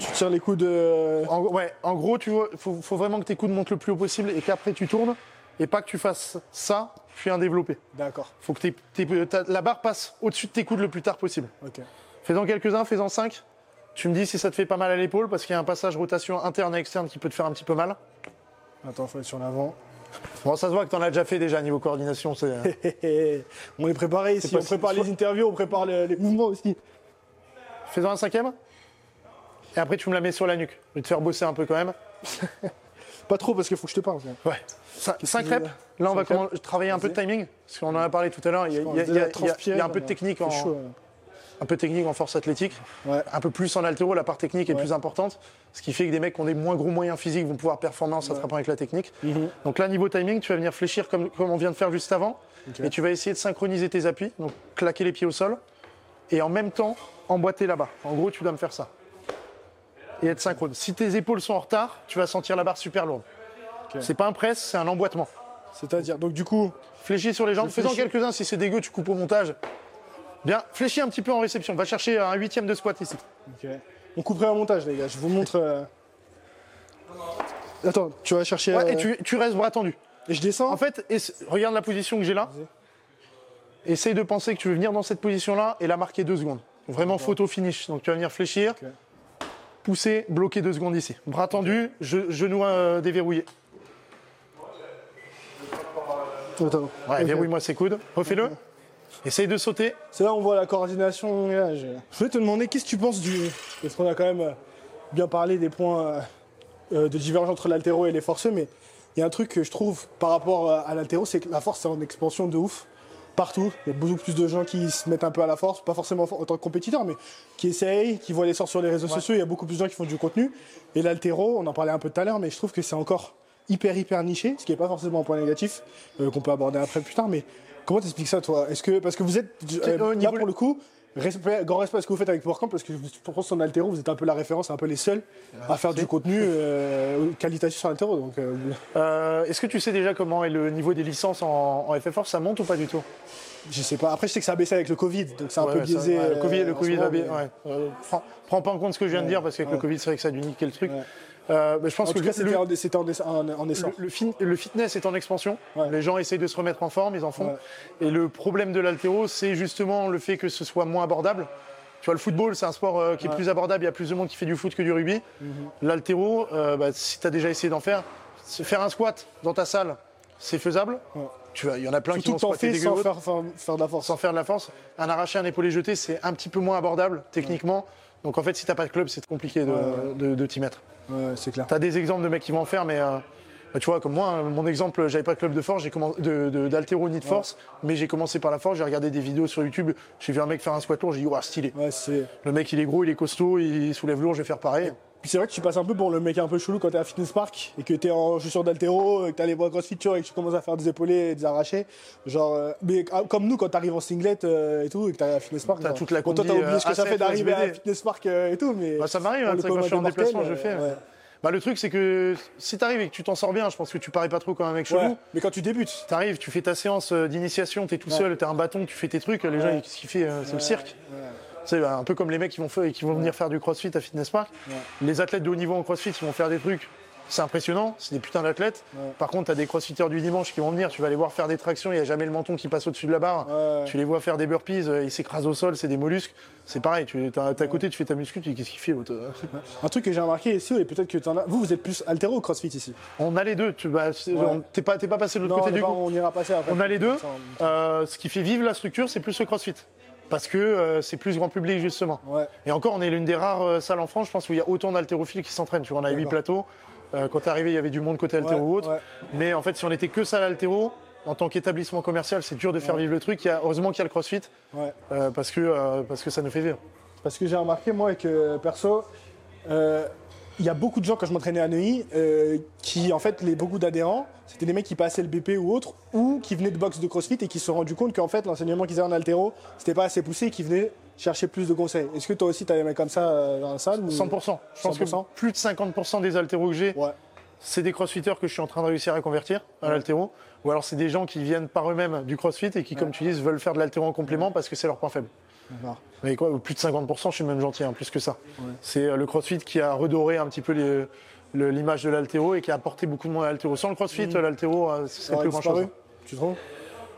[SPEAKER 1] tu tires les coudes. euh,
[SPEAKER 2] En, ouais, en gros, tu vois, faut, faut vraiment que tes coudes montent le plus haut possible et qu'après tu tournes et pas que tu fasses ça puis un développé.
[SPEAKER 1] D'accord,
[SPEAKER 2] Faut que ta- la barre passe au-dessus de tes coudes le plus tard possible.
[SPEAKER 1] ok.
[SPEAKER 2] Fais-en quelques-uns, fais-en cinq. Tu me dis si ça te fait pas mal à l'épaule parce qu'il y a un passage rotation interne et externe qui peut te faire un petit peu mal.
[SPEAKER 1] Attends, faut être sur l'avant.
[SPEAKER 2] Bon, ça se voit que t'en as déjà fait déjà niveau coordination. C'est...
[SPEAKER 1] on est préparé ici, on prépare les interviews, on prépare les, les mouvements aussi.
[SPEAKER 2] Fais-en un cinquième. Et après, tu me la mets sur la nuque. Je vais te faire bosser un peu quand même.
[SPEAKER 1] Pas trop parce qu'il faut que je te parle. ça.
[SPEAKER 2] Ouais. 5
[SPEAKER 1] que
[SPEAKER 2] reps. Là, on va comment- travailler un peu de timing, parce qu'on en a parlé tout à l'heure. Il y a, un peu de technique en,
[SPEAKER 1] chaud,
[SPEAKER 2] un peu de technique en force athlétique,
[SPEAKER 1] Ouais.
[SPEAKER 2] un peu plus en altéro, la part technique est plus importante, ce qui fait que des mecs qui ont des moins gros moyens physiques vont pouvoir performer en s'attrapant avec la technique.
[SPEAKER 1] Mhm.
[SPEAKER 2] Donc là, niveau timing, tu vas venir fléchir comme, comme on vient de faire juste avant, et tu vas essayer de synchroniser tes appuis, donc claquer les pieds au sol, et en même temps emboîter barre. En gros, tu dois me faire ça. Et être synchrone. Si tes épaules sont en retard, tu vas sentir la barre super lourde. C'est pas un press, c'est un emboîtement.
[SPEAKER 1] C'est-à-dire, donc du coup,
[SPEAKER 2] Fléchis sur les jambes, fais-en quelques-uns si c'est dégueu, tu coupes au montage. Bien, fléchis un petit peu en réception. Va chercher un huitième de squat ici.
[SPEAKER 1] ok. on couperait un montage, les gars. Je vous montre. euh, Attends, tu vas chercher.
[SPEAKER 2] Ouais,
[SPEAKER 1] euh,
[SPEAKER 2] et tu, tu restes bras tendus.
[SPEAKER 1] et je descends.
[SPEAKER 2] En fait, regarde la position que j'ai là. Essaye de penser que tu veux venir dans cette position-là et la marquer deux secondes. Vraiment photo finish. Donc tu vas venir fléchir, pousser, bloquer deux secondes ici. Bras tendus, ge- genoux euh, déverrouillés.
[SPEAKER 1] Attends.
[SPEAKER 2] Ouais,
[SPEAKER 1] Ok.
[SPEAKER 2] verrouille-moi ses coudes. Refais-le. Essaye de sauter.
[SPEAKER 1] C'est là où on voit la coordination. là, Je voulais te demander, qu'est-ce que tu penses du. Parce qu'on a quand même euh, bien parlé des points euh, euh, de divergence entre l'altéro et les forceux, mais il y a un truc que je trouve par rapport à l'altéro, c'est que la force est en expansion de ouf. Partout, il y a beaucoup plus de gens qui se mettent un peu à la force, pas forcément en tant que compétiteurs, mais qui essayent, qui voient l'essor sur les réseaux sociaux. Il y a beaucoup plus de gens qui font du contenu. Et l'altéro, on en parlait un peu tout à l'heure, mais je trouve que c'est encore hyper, hyper niché, ce qui n'est pas forcément un point négatif, euh, qu'on peut aborder après plus tard. Mais comment t'expliques ça, toi? Est-ce que parce que vous êtes euh, là pour le coup, respect, grand respect à ce que vous faites avec PowerCamp, parce que je pense en altéro, vous êtes un peu la référence, un peu les seuls à faire du contenu euh, qualitatif sur l'altéro. Donc, euh,
[SPEAKER 2] Euh, Est-ce que tu sais déjà comment est le niveau des licences en, en FF4 Ça monte ou pas du tout?
[SPEAKER 1] je sais pas. Après, je sais que ça a baissé avec le Covid, donc c'est un
[SPEAKER 2] Ouais,
[SPEAKER 1] peu
[SPEAKER 2] ça-
[SPEAKER 1] biaisé.
[SPEAKER 2] ouais, le Covid, le Covid va
[SPEAKER 1] mais-
[SPEAKER 2] ouais. Prends, prends pas en compte ce que je viens de dire parce qu'avec le. Covid, c'est vrai que ça a dû niquer le truc. Euh, mais je pense
[SPEAKER 1] En
[SPEAKER 2] que
[SPEAKER 1] tout cas,
[SPEAKER 2] le-
[SPEAKER 1] c'était en, en, en, en essor.
[SPEAKER 2] le- le fin- le fitness est en expansion.
[SPEAKER 1] Ouais.
[SPEAKER 2] Les gens essayent de se remettre en forme, ils en font.
[SPEAKER 1] Ouais.
[SPEAKER 2] Et le problème de l'altéro, c'est justement le fait que ce soit moins abordable. Tu vois, le football, c'est un sport euh, qui est
[SPEAKER 1] Ouais.
[SPEAKER 2] plus abordable. Il y a plus de monde qui fait du foot que du rugby.
[SPEAKER 1] Mhm.
[SPEAKER 2] L'altéro, euh, bah, si tu as déjà essayé d'en faire, faire un squat dans ta salle, c'est faisable. Tu vois, il y en a plein qui vont dégueu
[SPEAKER 1] sans faire, faire, faire de la force.
[SPEAKER 2] sans faire de la force. Un arraché, un épaulé jeté, c'est un petit peu moins abordable techniquement. Donc en fait, si t'as pas de club, c'est compliqué de,
[SPEAKER 1] Ouais.
[SPEAKER 2] de- de t'y mettre.
[SPEAKER 1] Ouais, c'est clair.
[SPEAKER 2] T'as des exemples de mecs qui vont en faire, mais euh, bah, tu vois, comme moi, hein, mon exemple, j'avais pas de club de force, j'ai commencé d'altéro ni de force, mais j'ai commencé par la force. J'ai regardé des vidéos sur YouTube. J'ai vu un mec faire un squat lourd, j'ai dit, waouh, stylé.
[SPEAKER 1] Ouais, c'est.
[SPEAKER 2] Le mec, il est gros, il est costaud, il soulève lourd, je vais faire pareil.
[SPEAKER 1] Puis c'est vrai que tu passes un peu pour le mec un peu chelou quand t'es à Fitness Park et que t'es en chaussures d'altéro, et que t'as les bras crossfit tu vois, et que tu commences à faire des épaulés et des arrachés. Genre, euh, mais ah, comme nous quand t'arrives en singlet euh, et tout, et que t'es à Fitness Park.
[SPEAKER 2] T'as toute la
[SPEAKER 1] bon, toi t'as oublié ce que
[SPEAKER 2] euh,
[SPEAKER 1] ça fait d'arriver à. Fitness Park euh, et tout, mais.
[SPEAKER 2] Bah, ça m'arrive, hein, quand je suis en déplacement, je fais.
[SPEAKER 1] ouais.
[SPEAKER 2] Bah, le truc, c'est que si t'arrives et que tu t'en sors bien, je pense que tu parais pas trop comme un mec chelou.
[SPEAKER 1] Ouais, mais quand tu débutes.
[SPEAKER 2] T'arrives, tu fais ta séance d'initiation, t'es tout
[SPEAKER 1] Ouais.
[SPEAKER 2] seul, t'as un bâton, tu fais tes trucs, les gens, ils- qu'est-ce qu'ils font euh, C'est le cirque. C'est un peu comme les mecs qui vont, faire- qui vont venir faire du crossfit à Fitness Park. Les athlètes de haut niveau en crossfit, ils vont faire des trucs. C'est impressionnant, c'est des putains d'athlètes.
[SPEAKER 1] Ouais.
[SPEAKER 2] Par contre, t'as des crossfitters du dimanche qui vont venir, tu vas les voir faire des tractions, il n'y a jamais le menton qui passe au-dessus de la barre.
[SPEAKER 1] Ouais.
[SPEAKER 2] Tu les vois faire des burpees, euh, ils s'écrasent au sol, c'est des mollusques. C'est pareil, tu t'es à côté, tu fais ta muscu, tu dis qu'est-ce qu'il fait l'autre
[SPEAKER 1] Un truc que j'ai remarqué ici, et peut-être que t'en as. Vous, vous êtes plus altéro ou crossfit ici
[SPEAKER 2] On a les deux, tu bah,
[SPEAKER 1] Ouais.
[SPEAKER 2] t'es pas, passé de l'autre côté du
[SPEAKER 1] pas-
[SPEAKER 2] coup.
[SPEAKER 1] on ira passer après.
[SPEAKER 2] On a les deux. Euh, ce qui fait vivre la structure, c'est plus le crossfit. Parce que euh, c'est plus grand public, justement.
[SPEAKER 1] Ouais.
[SPEAKER 2] Et encore, on est l'une des rares euh, salles en France, je pense, où il y a autant d'haltérophiles qui s'entraînent. Tu vois, on a 8
[SPEAKER 1] D'accord.
[SPEAKER 2] plateaux. Euh, quand t'es arrivé, il y avait du monde côté haltéro
[SPEAKER 1] Ouais,
[SPEAKER 2] ou autre.
[SPEAKER 1] ouais.
[SPEAKER 2] Mais en fait, si on était que salle haltéro, en tant qu'établissement commercial, c'est dur de faire vivre le truc. Il y a, heureusement qu'il y a le crossfit, parce, que, parce que ça nous fait vivre.
[SPEAKER 1] Parce que j'ai remarqué, moi, et que perso, il y a beaucoup de gens, quand je m'entraînais à Neuilly, euh, qui, en fait, les, beaucoup d'adhérents, c'était des mecs qui passaient le BP ou autre, ou qui venaient de boxe de CrossFit et qui se sont rendus compte qu'en fait, l'enseignement qu'ils avaient en altéro, c'était pas assez poussé et qui venaient chercher plus de conseils. Est-ce que toi aussi, tu as des mecs comme ça euh, dans la salle ou-
[SPEAKER 2] 100%. Je pense
[SPEAKER 1] 100%.
[SPEAKER 2] que plus de 50% des haltéros que j'ai,
[SPEAKER 1] Ouais.
[SPEAKER 2] c'est des crossfitters que je suis en train de réussir à convertir à l'haltéro. Ou alors c'est des gens qui viennent par eux-mêmes du crossfit et qui, comme tu dis, veulent faire de l'haltéro en complément parce que c'est leur point faible. Mais quoi, plus de 50%, je suis même gentil, hein, plus que ça. C'est euh, le crossfit qui a redoré un petit peu les- le- l'image de l'haltéro et qui a apporté beaucoup de moins à l'haltéro. Sans le crossfit, l'haltéro, euh, ce
[SPEAKER 1] Ça
[SPEAKER 2] serait
[SPEAKER 1] aurait
[SPEAKER 2] plus grand chose.
[SPEAKER 1] disparu, Tu trouves?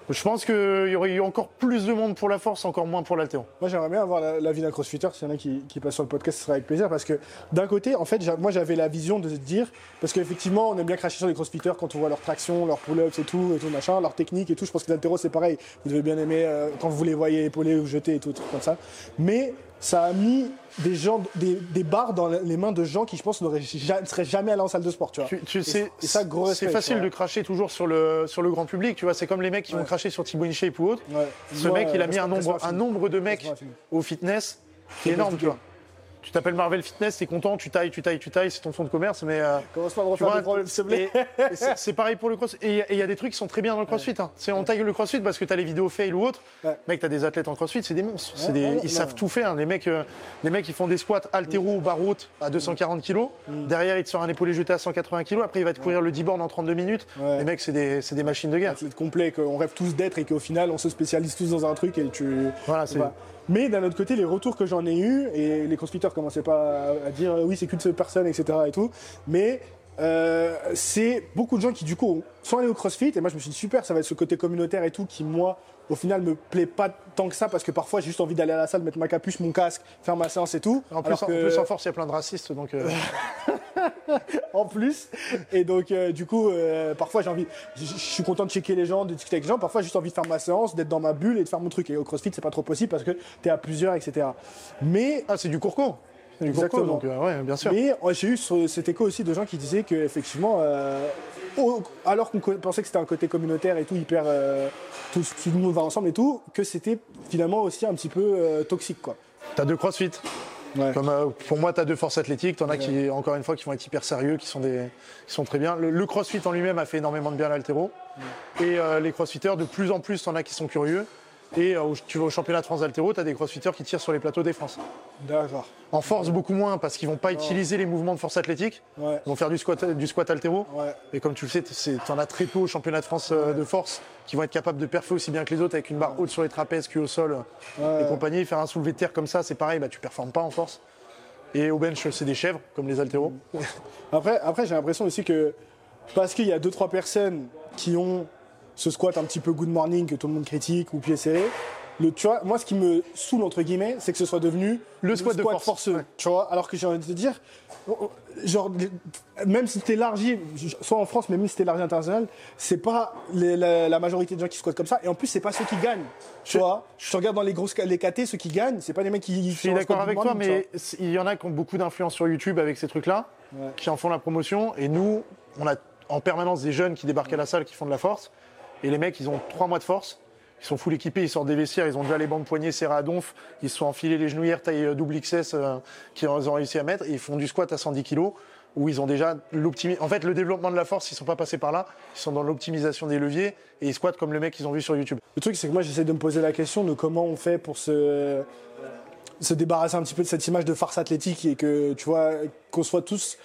[SPEAKER 2] Je pense qu'il y aurait eu encore plus de monde pour la force, encore moins pour l'haltéro.
[SPEAKER 1] Moi, j'aimerais bien avoir la- l'avis d'un crossfitter. S'il y en a qui, qui passent sur le podcast, ce serait avec plaisir. Parce que d'un côté, en fait, moi, j'avais la vision de dire. Parce qu'effectivement, on aime bien cracher sur les crossfitters quand on voit leur traction, leurs pull-ups et tout, et tout machin, leur technique et tout. Je pense que l'altéro, c'est pareil. Vous devez bien aimer euh, quand vous les voyez épauler ou jeter et tout, comme ça. Mais ça a mis des gens, des, des barres dans les mains de gens qui, je pense, ja- ne seraient jamais allés en salle de sport, tu vois.
[SPEAKER 2] Tu, tu
[SPEAKER 1] Et-
[SPEAKER 2] sais,
[SPEAKER 1] et ça, gros
[SPEAKER 2] c'est facile de cracher toujours sur le, sur le grand public, tu vois. C'est comme les mecs qui vont cracher sur Thibaut InShape ou autre.
[SPEAKER 1] Ouais.
[SPEAKER 2] Ce mec, il a
[SPEAKER 1] euh,
[SPEAKER 2] mis un nombre, un
[SPEAKER 1] finir.
[SPEAKER 2] nombre de mecs au fitness qui est énorme, tu vois. Tu t'appelles Marvel Fitness, t'es content, tu tailles, tu tailles, tu tailles, c'est ton fonds de commerce, mais euh,
[SPEAKER 1] Commence pas à me
[SPEAKER 2] tu
[SPEAKER 1] refaire
[SPEAKER 2] vois,
[SPEAKER 1] des problèmes, s'il te plaît.
[SPEAKER 2] c'est pareil pour le crossfit. Et il y a des trucs qui sont très bien dans le crossfit. Hein. On taille le crossfit parce que t'as les vidéos fail ou autre. Mec, t'as des athlètes en crossfit, c'est des monstres.
[SPEAKER 1] Ouais,
[SPEAKER 2] des-
[SPEAKER 1] ouais,
[SPEAKER 2] ils
[SPEAKER 1] non,
[SPEAKER 2] savent tout faire. Les mecs, euh, les mecs, ils font des squats altéro ou barre haute à 240 kg.
[SPEAKER 1] Mm.
[SPEAKER 2] Derrière, ils te sortent un épaulé jeté à 180 kg. Après, il va te courir le 10 bornes en 32 minutes. Les mecs, c'est des, des machines de guerre.
[SPEAKER 1] athlète complet qu'on rêve tous d'être et qu'au final on se spécialise tous dans un truc et tu.
[SPEAKER 2] Voilà, c'est.
[SPEAKER 1] Mais d'un autre côté, les retours que j'en ai eu et les crossfitters commençaient pas à- à dire euh, oui c'est qu'une seule personne etc et tout, mais euh, c'est beaucoup de gens qui du coup sont allés au crossfit et moi je me suis dit super ça va être ce côté communautaire et tout qui moi au final me plaît pas tant que ça parce que parfois j'ai juste envie d'aller à la salle mettre ma capuche mon casque faire ma séance et tout
[SPEAKER 2] En plus, en,
[SPEAKER 1] que-
[SPEAKER 2] plus, en force, il y a plein de racistes, donc. euh,
[SPEAKER 1] en plus. Et donc, euh, du coup, euh, parfois j'ai envie, je suis content de checker les gens, de discuter avec les gens. Parfois, j'ai juste envie de faire ma séance, d'être dans ma bulle et de faire mon truc. Et au CrossFit, c'est pas trop possible parce que t'es à plusieurs, etc. Mais,
[SPEAKER 2] Ah, c'est du courco.
[SPEAKER 1] Exactement.
[SPEAKER 2] donc euh, ouais, bien sûr.
[SPEAKER 1] mais euh, j'ai eu ce- cet écho aussi de gens qui disaient que effectivement, euh, alors qu'on pensait que c'était un côté communautaire et tout hyper, euh, tout, tout le monde va ensemble et tout, que c'était finalement aussi un petit peu euh, toxique, quoi.
[SPEAKER 2] T'as deux crossfit.
[SPEAKER 1] Ouais.
[SPEAKER 2] Comme, euh, pour moi, tu as deux forces athlétiques. Tu en as qui, encore une fois, qui vont être hyper sérieux, qui sont, des, qui sont très bien. Le, le crossfit en lui-même a fait énormément de bien à l'altéro. Et euh, les crossfitters, de plus en plus, tu en as qui sont curieux. Et euh, au- tu vas au championnat de France d'altéro, tu as des crossfitters qui tirent sur les plateaux des France.
[SPEAKER 1] D'accord.
[SPEAKER 2] En force, beaucoup moins, parce qu'ils vont pas utiliser les mouvements de force athlétique.
[SPEAKER 1] Ouais.
[SPEAKER 2] Ils vont faire du squat, du squat altéro.
[SPEAKER 1] Ouais.
[SPEAKER 2] Et comme tu le sais, tu en as très peu au championnat de France euh, de force qui vont être capables de perfer aussi bien que les autres avec une barre haute sur les trapèzes, cul au sol et compagnie. Faire un soulevé de terre comme ça, c'est pareil, bah, tu performes pas en force. Et au bench, c'est des chèvres, comme les altéros.
[SPEAKER 1] Après, après j'ai l'impression aussi que parce qu'il y a deux trois personnes qui ont ce squat un petit peu good morning que tout le monde critique ou pied serré, le, tu vois, moi ce qui me saoule entre guillemets, c'est que ce soit devenu
[SPEAKER 2] Le squat de force.
[SPEAKER 1] forceux,
[SPEAKER 2] Ouais.
[SPEAKER 1] tu vois. Alors que j'ai envie de te dire, oh, oh, genre même si t'élargis, soit en France, mais même si t'élargis international, c'est pas les- la, la majorité de gens qui squattent comme ça. Et en plus, c'est pas ceux qui gagnent, tu
[SPEAKER 2] Je-
[SPEAKER 1] vois. Je regarde dans les grosses les KT, ceux qui gagnent, c'est pas des mecs qui.
[SPEAKER 2] Je suis d'accord avec toi, mais il y en a qui ont beaucoup d'influence sur YouTube avec ces trucs-là,
[SPEAKER 1] Ouais.
[SPEAKER 2] qui en font la promotion. Et nous, on a en permanence des jeunes qui débarquent à la salle, qui font de la force. Et les mecs, ils ont trois mois de force. Ils sont full équipés, ils sortent des vestiaires, ils ont déjà les bandes poignets serrées à donf, ils se sont enfilés les genouillères taille euh, double XS euh, qu'ils ont réussi à mettre, et ils font du squat à 110 kg, où ils ont déjà l'optimisation. En fait, le développement de la force, ils sont pas passés par là, ils sont dans l'optimisation des leviers, et ils squattent comme le mec qu'ils ont vu sur YouTube.
[SPEAKER 1] Le truc, c'est que moi, j'essaie de me poser la question de comment on fait pour se, se débarrasser un petit peu de cette image de farce athlétique et que, tu vois, qu'on soit tous.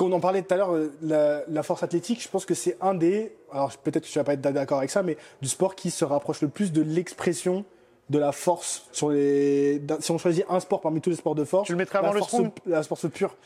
[SPEAKER 1] Qu'on en parlait tout à l'heure, euh, la, la force athlétique, je pense que c'est un des. Alors, peut-être que tu vas pas être d'accord avec ça, mais du sport qui se rapproche le plus de l'expression de la force sur les. Si on choisit un sport parmi tous les sports de force.
[SPEAKER 2] Tu le mettrais avant le
[SPEAKER 1] force-
[SPEAKER 2] strong?
[SPEAKER 1] La force pure.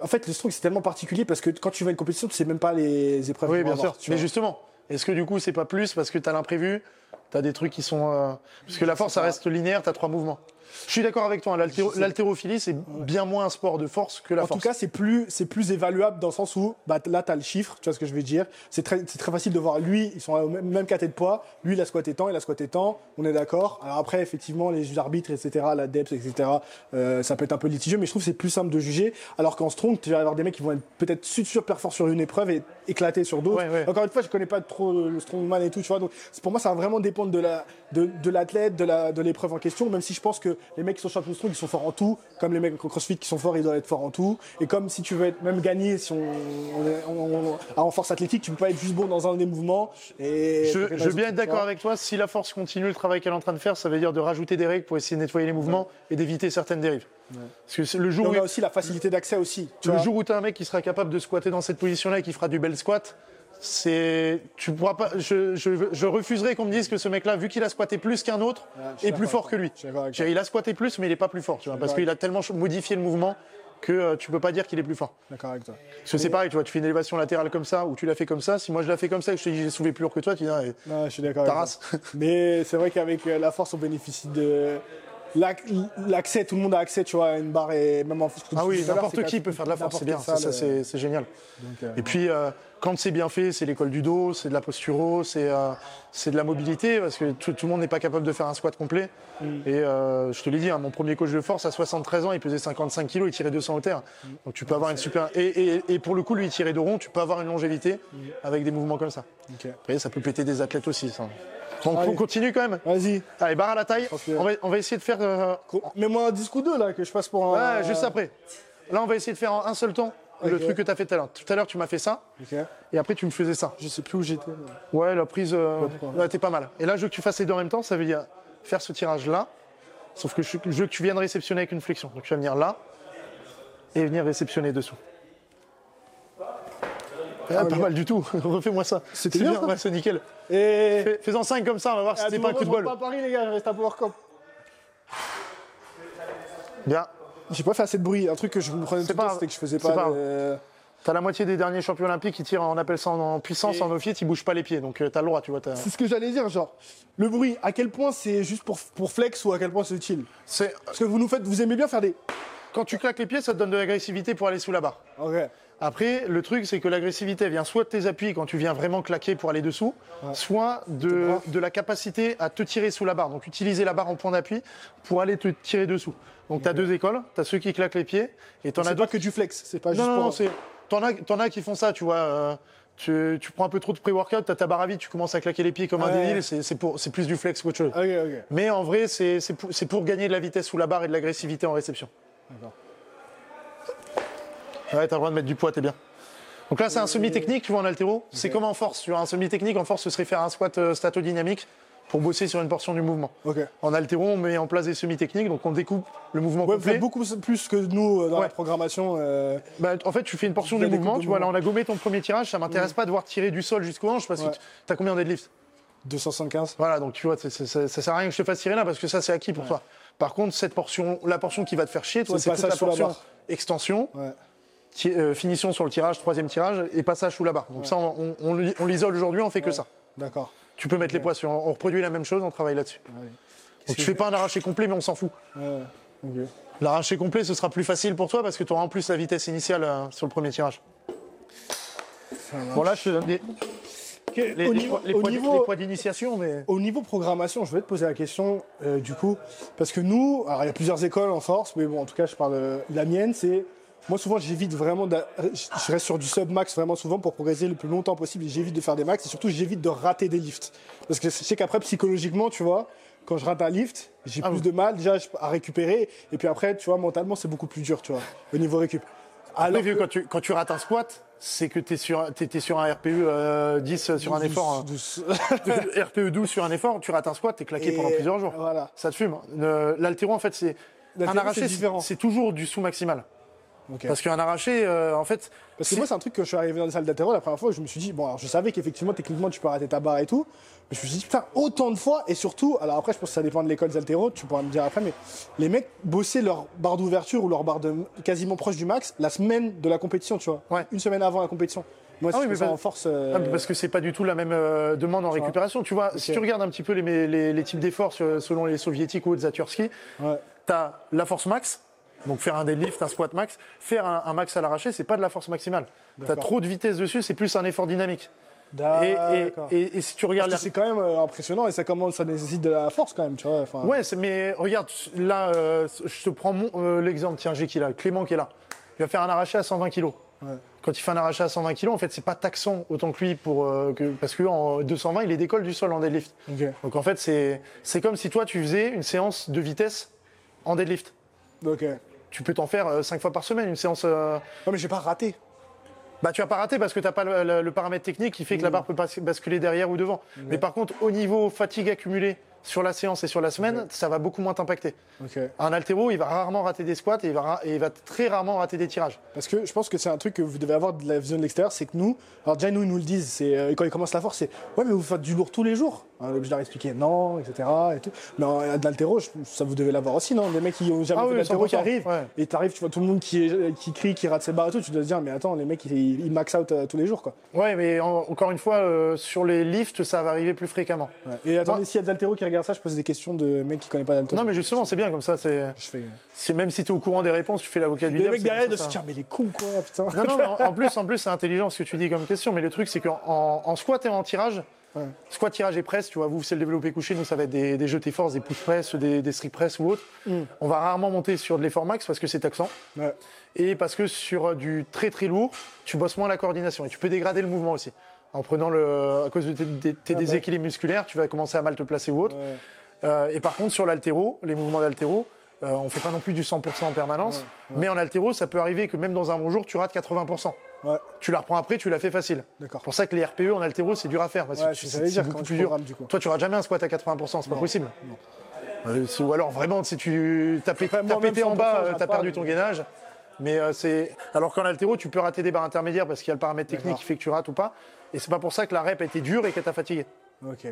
[SPEAKER 1] En fait, le strong, c'est tellement particulier parce que quand tu vas à une compétition, tu sais même pas les épreuves.
[SPEAKER 2] Oui, bien sûr.
[SPEAKER 1] avoir,
[SPEAKER 2] Mais
[SPEAKER 1] vois.
[SPEAKER 2] justement, est-ce que du coup, c'est pas plus parce que tu as l'imprévu Tu as des trucs qui sont. euh, Parce que la force, ça reste linéaire, tu as trois mouvements. Je suis d'accord avec toi, hein, l'haltérophilie, c'est bien moins un sport de force que la
[SPEAKER 1] en
[SPEAKER 2] force.
[SPEAKER 1] tout cas, c'est plus, c'est plus évaluable dans le sens où bah, là, tu as le chiffre, tu vois ce que je veux dire. C'est très, c'est très facile de voir lui, ils sont au même, même caté de poids. Lui, il a squatté tant, il a squatté tant, on est d'accord. Alors après, effectivement, les arbitres, etc., la depth, etc., euh, ça peut être un peu litigieux, mais je trouve que c'est plus simple de juger. Alors qu'en strong, tu vas avoir des mecs qui vont être peut-être super performants sur une épreuve et éclatés sur d'autres.
[SPEAKER 2] Ouais, ouais.
[SPEAKER 1] Encore une fois, je connais pas trop le strongman et tout, tu vois. Donc, pour moi, ça va vraiment dépendre de la, de, de l'athlète, de la, l'épreuve en question. Même si je pense que les mecs qui sont champions de strong, ils sont forts en tout. Comme les mecs en CrossFit qui sont forts, ils doivent être forts en tout. Et comme si tu veux être même gagner, si on, on est- on- on- en force athlétique, tu peux pas être juste bon dans un des mouvements. Et
[SPEAKER 2] Je, je veux bien être d'accord avec toi. Si la force continue le travail qu'elle est en train de faire, ça veut dire de rajouter des règles pour essayer de nettoyer les mouvements et d'éviter certaines dérives. Parce que le
[SPEAKER 1] Et
[SPEAKER 2] jour
[SPEAKER 1] on
[SPEAKER 2] où,
[SPEAKER 1] a aussi la facilité d'accès aussi. Tu
[SPEAKER 2] le
[SPEAKER 1] vois.
[SPEAKER 2] jour où tu as un mec qui sera capable de squatter dans cette position-là et qui fera du bel squat, c'est tu pourras pas. Je, je, je refuserai qu'on me dise que ce mec-là, vu qu'il a squatté plus qu'un autre,
[SPEAKER 1] Ouais, suis
[SPEAKER 2] est plus fort que lui. Il a squatté plus, mais il est pas plus fort, tu vois, parce qu'il a tellement modifié le mouvement que euh, tu peux pas dire qu'il est plus fort.
[SPEAKER 1] D'accord avec toi.
[SPEAKER 2] Parce que c'est pareil, tu vois, tu fais une élévation latérale comme ça, ou tu l'as fait comme ça. Si moi je l'ai fait comme ça et que je te dis j'ai soulevé plus lourd que toi, tu dis ah,
[SPEAKER 1] Non, je suis d'accord
[SPEAKER 2] ta race.
[SPEAKER 1] Mais c'est vrai qu'avec euh, la force, on bénéficie de l'accès, tout le monde a accès, tu vois, à une barre et même en
[SPEAKER 2] Ah oui, n'importe qui peut faire de la force, c'est bien, ça, ça, c'est c'est génial.
[SPEAKER 1] euh,
[SPEAKER 2] Et puis, euh, quand c'est bien fait, c'est l'école du dos, c'est de la posturo, c'est euh, c'est de la mobilité, parce que tout, tout le monde n'est pas capable de faire un squat complet.
[SPEAKER 1] Mm.
[SPEAKER 2] Et je te l'ai dit, hein, mon premier coach de force, à 73 ans, il pesait 55 kilos, il tirait 200 au terre.
[SPEAKER 1] Mm.
[SPEAKER 2] Donc tu peux avoir une super... Et, et- et pour le coup, lui, il tirait de rond, tu peux avoir une longévité
[SPEAKER 1] Mm.
[SPEAKER 2] avec des mouvements comme ça.
[SPEAKER 1] Ok.
[SPEAKER 2] Après, ça peut péter des athlètes aussi, ça. Donc
[SPEAKER 1] Allez.
[SPEAKER 2] on continue quand même.
[SPEAKER 1] Vas-y,
[SPEAKER 2] Allez, barre à la taille. On va, on va essayer de faire... euh,
[SPEAKER 1] mets-moi un disque ou deux là, que je passe pour un.
[SPEAKER 2] Ouais, juste après. Là, on va essayer de faire en un seul temps le truc que tu as fait tout à l'heure. Tout à l'heure, tu m'as fait ça,
[SPEAKER 1] Ok.
[SPEAKER 2] et après, tu me faisais ça.
[SPEAKER 1] Je sais plus où j'étais. mais-
[SPEAKER 2] Ouais, la prise, euh, t'es pas mal. Et là, je veux que tu fasses les deux en même temps, ça veut dire faire ce tirage-là, sauf que je, je veux que tu viennes réceptionner avec une flexion. Donc, tu vas venir là, et venir réceptionner dessous. Ah, pas mal du tout. Refais-moi ça.
[SPEAKER 1] C'était
[SPEAKER 2] C'est
[SPEAKER 1] bien, ça
[SPEAKER 2] ouais, c'est nickel.
[SPEAKER 1] Et.
[SPEAKER 2] Fais- Fais-en 5 comme ça, on va voir si c'était pas un coup de
[SPEAKER 1] je
[SPEAKER 2] bol.
[SPEAKER 1] pas à Paris, les gars, je reste à Power Camp.
[SPEAKER 2] Bien.
[SPEAKER 1] J'ai pas fait assez de bruit. Un truc que je me prenais tout le
[SPEAKER 2] pas
[SPEAKER 1] temps,
[SPEAKER 2] grave.
[SPEAKER 1] c'était que je faisais pas.
[SPEAKER 2] pas T'as la moitié des derniers champions olympiques qui tirent, on appelle ça en, puissance,
[SPEAKER 1] Et-
[SPEAKER 2] en office, ils bougent pas les pieds. Donc, euh, t'as le droit, tu vois.
[SPEAKER 1] C'est ce que j'allais dire, genre. Le bruit, à quel point c'est juste pour, pour flex ou à quel point c'est utile Parce que vous nous faites, vous aimez bien faire des.
[SPEAKER 2] quand tu claques les pieds, ça te donne de l'agressivité pour aller sous la barre.
[SPEAKER 1] Ok.
[SPEAKER 2] Après, le truc, c'est que l'agressivité vient soit de tes appuis quand tu viens vraiment claquer pour aller dessous, soit de, la capacité à te tirer sous la barre. Donc, utiliser la barre en point d'appui pour aller te tirer dessous. Donc, tu as deux écoles. Tu as ceux qui claquent les pieds et tu en as d'autres.
[SPEAKER 1] que du flex, c'est pas juste
[SPEAKER 2] non,
[SPEAKER 1] pour.
[SPEAKER 2] non, c'est. T'en as, t'en as qui font ça, tu vois. euh, tu, tu prends un peu trop de pré-workout, tu as ta barre à vide, tu commences à claquer les pieds comme un
[SPEAKER 1] Ouais.
[SPEAKER 2] débile, c'est c'est pour- c'est plus du flex qu'autre chose. Mais en vrai, c'est c'est pour, pour gagner de la vitesse sous la barre et de l'agressivité en réception.
[SPEAKER 1] D'accord.
[SPEAKER 2] Ouais, t'as le droit de mettre du poids, t'es bien. Donc là, c'est un semi-technique, tu vois, en altéro. C'est comme en force. Tu vois, un semi-technique, en force, ce serait faire un squat euh, statodynamique pour bosser sur une portion du mouvement.
[SPEAKER 1] Ok.
[SPEAKER 2] En altéro, on met en place des semi-techniques, donc on découpe le mouvement
[SPEAKER 1] Ouais, vous
[SPEAKER 2] complet.
[SPEAKER 1] faites beaucoup plus que nous euh, dans la
[SPEAKER 2] Ouais.
[SPEAKER 1] programmation. euh,
[SPEAKER 2] Bah, en fait, tu fais une portion du
[SPEAKER 1] des
[SPEAKER 2] mouvement.
[SPEAKER 1] coupes de
[SPEAKER 2] Tu vois, là, on a gommé ton premier tirage. Ça m'intéresse pas de voir tirer du sol jusqu'au hanche parce
[SPEAKER 1] Ouais.
[SPEAKER 2] que tu as combien en deadlift?
[SPEAKER 1] 275.
[SPEAKER 2] Voilà, donc tu vois, c'est- c'est- ça, ça sert à rien que je te fasse tirer là parce que ça, c'est acquis pour toi. Par contre, cette portion, la portion qui va te faire chier, toi,
[SPEAKER 1] C'est
[SPEAKER 2] c'est
[SPEAKER 1] le
[SPEAKER 2] toute la
[SPEAKER 1] passage sous la
[SPEAKER 2] portion
[SPEAKER 1] barre.
[SPEAKER 2] extension,
[SPEAKER 1] Ouais.
[SPEAKER 2] Euh, finition sur le tirage, troisième tirage et passage sous la barre. Donc ça, on, on- on l'i- on l'isole aujourd'hui, on fait que ça.
[SPEAKER 1] D'accord.
[SPEAKER 2] Tu peux mettre les poids sur, on reproduit la même chose, on travaille là-dessus. Donc tu fais pas un arraché complet, mais on s'en fout. L'arraché complet, ce sera plus facile pour toi parce que tu auras en plus la vitesse initiale euh, sur le premier tirage. Bon là, je te donne des- les,
[SPEAKER 1] au niveau,
[SPEAKER 2] poids- les
[SPEAKER 1] au
[SPEAKER 2] poids-
[SPEAKER 1] niveau-
[SPEAKER 2] les poids d'initiation, mais
[SPEAKER 1] Au niveau programmation, je vais te poser la question euh, du coup, parce que nous, alors il y a plusieurs écoles en force, mais bon, en tout cas, je parle. euh, la mienne, c'est moi souvent j'évite vraiment, d'a- je reste sur du sub max vraiment souvent pour progresser le plus longtemps possible. J'évite de faire des max et surtout j'évite de rater des lifts, parce que je sais qu'après psychologiquement, tu vois, quand je rate un lift, j'ai
[SPEAKER 2] Ah
[SPEAKER 1] plus
[SPEAKER 2] oui.
[SPEAKER 1] de mal déjà à récupérer, et puis après, tu vois, mentalement c'est beaucoup plus dur, tu vois, au niveau récup. Alors
[SPEAKER 2] vieux,
[SPEAKER 1] que-
[SPEAKER 2] quand, tu, quand tu rates un squat, c'est que tu es sur, sur un RPE euh, 10 sur un effort.
[SPEAKER 1] Douce-
[SPEAKER 2] hein. RPE 12 sur un effort, tu rates un squat, tu es claqué
[SPEAKER 1] Et
[SPEAKER 2] pendant plusieurs jours.
[SPEAKER 1] Voilà.
[SPEAKER 2] Ça te fume. Euh, L'altéro, en fait, c'est. Un arraché,
[SPEAKER 1] c'est
[SPEAKER 2] toujours du sous-maximal. Parce qu'un arraché, euh, en fait.
[SPEAKER 1] Parce que moi, c'est un truc que je suis arrivé dans les salles d'athéro la première fois, je me suis dit, bon, alors je savais qu'effectivement, techniquement, tu peux arrêter ta barre et tout, mais je me suis dit, putain, autant de fois, et surtout, alors après, je pense que ça dépend de l'école d'altéro, tu pourras me dire après, mais les mecs bossaient leur barre d'ouverture ou leur barre de quasiment proche du max la semaine de la compétition, tu vois.
[SPEAKER 2] Ouais.
[SPEAKER 1] Une semaine avant la compétition. Moi,
[SPEAKER 2] Ah oui, mais pas-
[SPEAKER 1] en force. euh,
[SPEAKER 2] Ah, mais Parce que c'est pas du tout la même euh, demande en récupération. Tu vois, si tu regardes un petit peu les, les- les types d'efforts selon les soviétiques ou autres Zatursky,
[SPEAKER 1] ouais.
[SPEAKER 2] tu as la force max, donc faire un deadlift, un squat max. Faire un, un max à l'arraché, c'est pas de la force maximale. Tu as trop de vitesse dessus, c'est plus un effort dynamique. Et, et-
[SPEAKER 1] D'accord.
[SPEAKER 2] et- et si tu regardes
[SPEAKER 1] Parce c'est quand même euh, impressionnant et ça commence, ça nécessite de la force quand même, tu vois. enfin.
[SPEAKER 2] Ouais, mais regarde, là, euh, je te prends euh, l'exemple, tiens, j'ai qui là? Clément qui est là. Il va faire un arraché à 120 kg.
[SPEAKER 1] Ouais.
[SPEAKER 2] Quand il fait un arraché à 120 kg, en fait, c'est pas taxant autant que lui, pour, euh, que, parce qu'en 220, il est décolle du sol en deadlift. Donc en fait, c'est c'est comme si toi, tu faisais une séance de vitesse en deadlift.
[SPEAKER 1] Ok.
[SPEAKER 2] Tu peux t'en faire 5 fois par semaine, une séance. euh,
[SPEAKER 1] mais j'ai pas raté.
[SPEAKER 2] Bah, tu vas pas rater parce que tu n'as pas le, le- le paramètre technique qui fait que la barre peut pas basculer derrière ou devant. Mais par contre, au niveau fatigue accumulée sur la séance et sur la semaine, ça va beaucoup moins t'impacter. Un altéro, il va rarement rater des squats et il va, et il va très rarement rater des tirages.
[SPEAKER 1] Parce que je pense que c'est un truc que vous devez avoir de la vision de l'extérieur, c'est que nous, alors déjà nous ils nous le disent, c'est euh, quand ils commencent la force, c'est ouais mais vous faites du lourd tous les jours. On est obligé de leur expliquer non, etc. Et tout. Mais en- de l'altéro, je- ça vous devez l'avoir aussi, non? Des mecs qui ont jamais
[SPEAKER 2] Ah
[SPEAKER 1] fait
[SPEAKER 2] oui,
[SPEAKER 1] d'altéro qui
[SPEAKER 2] 100%,
[SPEAKER 1] arrivent,
[SPEAKER 2] ouais.
[SPEAKER 1] et t'arrives, tu vois tout le monde qui, est- qui crie, qui rate ses barres et tout, tu dois te dire, mais attends, les mecs, ils, ils max out euh, tous les jours, quoi.
[SPEAKER 2] Ouais, mais en- encore une fois, euh, sur les lifts, ça va arriver plus fréquemment.
[SPEAKER 1] Ouais. Et attendez, s'il y a d'altéro qui regardent ça, je pose des questions de mecs qui connaissent pas d'altéro.
[SPEAKER 2] Non, mais justement, c'est bien comme ça. C'est,
[SPEAKER 1] Je fais...
[SPEAKER 2] c'est même si tu es au courant des réponses, tu fais l'avocat du
[SPEAKER 1] Les
[SPEAKER 2] diable.
[SPEAKER 1] mecs
[SPEAKER 2] c'est
[SPEAKER 1] derrière de
[SPEAKER 2] ça,
[SPEAKER 1] se
[SPEAKER 2] ça.
[SPEAKER 1] dire, mais les cons, quoi, putain.
[SPEAKER 2] Non, non, mais en, en plus, en plus, c'est intelligent ce que tu dis comme question. Mais le truc, c'est qu'en en, en squat et en tirage,
[SPEAKER 1] Ouais.
[SPEAKER 2] squat, tirage et presse, tu vois, vous, c'est le développé couché. Nous, ça va être des, des jetés force, des push press, des, des strict press ou autre. On va rarement monter sur de l'effort max parce que c'est taxant.
[SPEAKER 1] Ouais.
[SPEAKER 2] Et parce que sur euh, du très très lourd, tu bosses moins la coordination et tu peux dégrader le mouvement aussi. En prenant le, à cause de tes,
[SPEAKER 1] Ah,
[SPEAKER 2] déséquilibres musculaires, tu vas commencer à mal te placer ou autre. Euh, et par contre, sur l'altéro, les mouvements d'altéro, euh, on fait pas non plus du 100% en permanence. Mais en altéro, ça peut arriver que même dans un bon jour, tu rates 80%.
[SPEAKER 1] Ouais,
[SPEAKER 2] Tu la reprends après, tu l'as fait facile.
[SPEAKER 1] d'accord.
[SPEAKER 2] C'est pour ça que les RPE en altéro, c'est dur à faire. Parce
[SPEAKER 1] Ouais,
[SPEAKER 2] que
[SPEAKER 1] c'est
[SPEAKER 2] beaucoup
[SPEAKER 1] tu
[SPEAKER 2] plus dur.
[SPEAKER 1] du coup.
[SPEAKER 2] Toi, tu auras jamais un squat à 80%, c'est pas possible. Euh, ou alors vraiment, si tu as, pété, en
[SPEAKER 1] 100%,
[SPEAKER 2] bas, euh, t'as
[SPEAKER 1] pas,
[SPEAKER 2] perdu ton gainage. Mais euh, c'est. Alors qu'en altéro, tu peux rater des barres intermédiaires parce qu'il y a le paramètre technique qui fait que tu rates ou pas. Et c'est pas pour ça que la rep a été dure et qu'elle t'a fatigué.
[SPEAKER 1] Ok,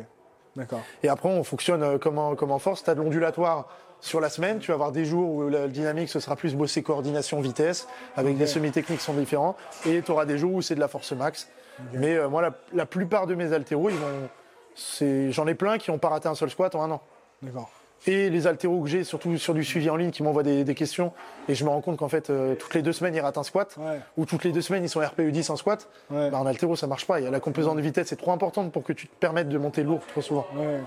[SPEAKER 1] d'accord.
[SPEAKER 2] Et après, on fonctionne euh, comme en, comme en force. Tu as de l'ondulatoire sur la semaine. Tu vas avoir des jours où la dynamique, ce sera plus bossé coordination, vitesse, avec des semi-techniques qui sont différents. Et tu auras des jours où c'est de la force max. Mais euh, moi, la, la plupart de mes altéros, ils vont. c'est- J'en ai plein qui n'ont pas raté un seul squat en un an.
[SPEAKER 1] D'accord.
[SPEAKER 2] Et les altéros que j'ai, surtout sur du suivi en ligne, qui m'envoient des, des questions, et je me rends compte qu'en fait, euh, toutes les deux semaines, ils ratent un squat,
[SPEAKER 1] Ouais.
[SPEAKER 2] ou toutes les deux semaines, ils sont RPE 10 en squat.
[SPEAKER 1] Ouais.
[SPEAKER 2] Bah, en altéro, ça marche pas. Il y a la composante de vitesse, c'est trop importante pour que tu te permettes de monter lourd trop souvent.
[SPEAKER 1] Ouais.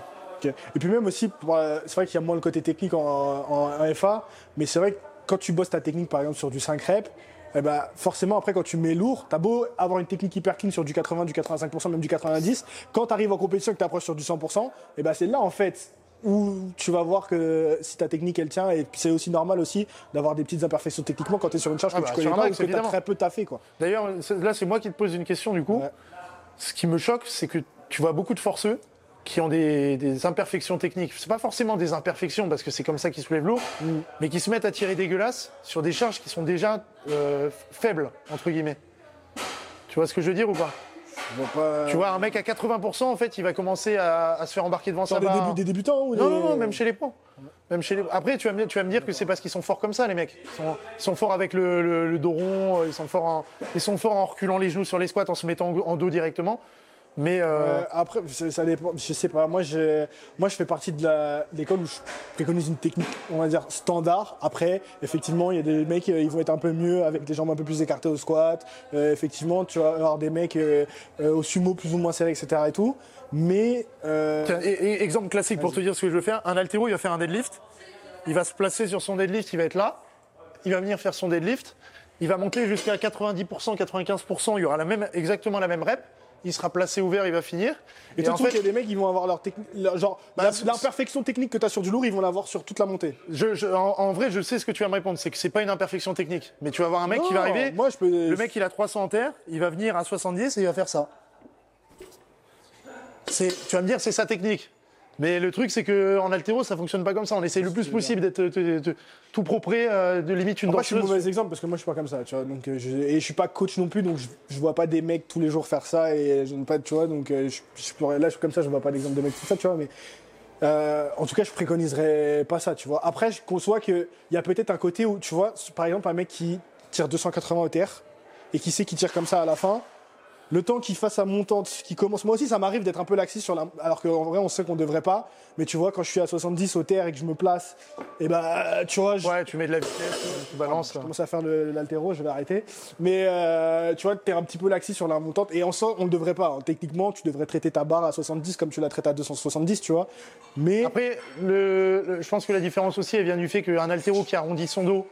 [SPEAKER 1] Et puis même aussi, euh, c'est vrai qu'il y a moins le côté technique en, en- en FA, mais c'est vrai que quand tu bosses ta technique, par exemple, sur du 5 reps, eh ben, forcément, après, quand tu mets lourd, t'as beau avoir une technique hyper clean sur du 80, du 85%, même du 90%, quand tu arrives en compétition et que tu approches sur du 100%, eh ben, c'est là, en fait, où tu vas voir que si ta technique, elle tient, et c'est aussi normal aussi d'avoir des petites imperfections techniquement quand tu es sur une charge
[SPEAKER 2] Ah
[SPEAKER 1] que
[SPEAKER 2] bah,
[SPEAKER 1] tu connais pas ou que tu as très peu taffé, quoi.
[SPEAKER 2] D'ailleurs, là, c'est moi qui te pose une question du coup.
[SPEAKER 1] Ouais.
[SPEAKER 2] Ce qui me choque, c'est que tu vois beaucoup de forceux qui ont des, des imperfections techniques. C'est pas forcément des imperfections parce que c'est comme ça qu'ils soulèvent lourd,
[SPEAKER 1] Mm.
[SPEAKER 2] mais qui se mettent à tirer dégueulasse sur des charges qui sont déjà euh, faibles entre guillemets. Tu vois ce que je veux dire ou pas?
[SPEAKER 1] Pas-
[SPEAKER 2] Tu vois, un mec à 80%, en fait, il va commencer à, à se faire embarquer devant sa
[SPEAKER 1] des,
[SPEAKER 2] barre.
[SPEAKER 1] des débutants ou
[SPEAKER 2] Non,
[SPEAKER 1] des-
[SPEAKER 2] non, non, même chez les pros. Même chez les... Après, tu vas, me, tu vas me dire que c'est parce qu'ils sont forts comme ça, les mecs. Ils sont, ils sont forts avec le, le- le dos rond, euh, ils sont, forts en, ils sont forts en reculant les genoux sur les squats, en se mettant en, en dos directement. Mais euh,
[SPEAKER 1] après, ça dépend. Je sais pas. Moi, j'ai- moi, je fais partie de l'école où je préconise une technique, on va dire standard. Après, effectivement, il y a des mecs, euh, ils vont être un peu mieux avec les jambes un peu plus écartées au squat. Euh, effectivement, tu vas avoir des mecs au sumo plus ou moins serrés, etc. Et tout. Mais
[SPEAKER 2] tiens, et- et- exemple classique pour te dire ce que je veux faire, un altéro, il va faire un deadlift. Il va se placer sur son deadlift, il va être là. Il va venir faire son deadlift. Il va monter jusqu'à 90%, 95%. Il y aura la même, exactement la même rep. Il sera placé ouvert, il va finir.
[SPEAKER 1] et tu
[SPEAKER 2] en
[SPEAKER 1] trouves
[SPEAKER 2] fait,
[SPEAKER 1] qu'il y a des mecs, ils vont avoir leur technique, genre
[SPEAKER 2] Bah,
[SPEAKER 1] l'imperfection technique que tu as sur du lourd, ils vont l'avoir sur toute la montée.
[SPEAKER 2] Je, je- en, en vrai, je sais ce que tu vas me répondre, c'est que c'est pas une imperfection technique. Mais tu vas voir un mec qui va arriver,
[SPEAKER 1] Moi, je peux.
[SPEAKER 2] le mec il a 300 en terre, il va venir à 70 et il va faire ça. C'est, tu vas me dire c'est sa technique. Mais le truc c'est que en altéro ça fonctionne pas comme ça. On essaie le plus possible d'être tout propre, euh, de limite une
[SPEAKER 1] Moi, je suis mauvais exemple parce que moi, je suis pas comme ça, tu vois. Donc, euh, je, et je suis pas coach non plus, donc je, je vois pas des mecs tous les jours faire ça et je ne pas, tu vois. Donc, euh, je, je pourrais- là, je suis comme ça, je vois pas d'exemple de mecs font ça, tu vois. Mais euh, en tout cas, je préconiserais pas ça, tu vois. Après, je conçois qu'il y a peut-être un côté où, tu vois, par exemple, un mec qui tire 280 OTR et qui sait qu'il tire comme ça à la fin. Le temps qu'il fasse sa montante, qui commence. Moi aussi, ça m'arrive d'être un peu laxiste sur la. Alors qu'en vrai, on sait qu'on devrait pas. Mais tu vois, quand je suis à 70 au terre et que je me place, et ben, tu vois, je,
[SPEAKER 2] Ouais, tu mets de la vitesse, tu balances.
[SPEAKER 1] je commence à faire l'altéro, je vais arrêter. Mais euh, tu vois, tu es un petit peu laxiste sur la montante. Et en soi, on ne devrait pas. hein. Techniquement, tu devrais traiter ta barre à 70 comme tu la traites à 270, tu vois. Mais
[SPEAKER 2] Après, le, le- je pense que la différence aussi elle vient du fait qu'un altéro qui arrondit son dos,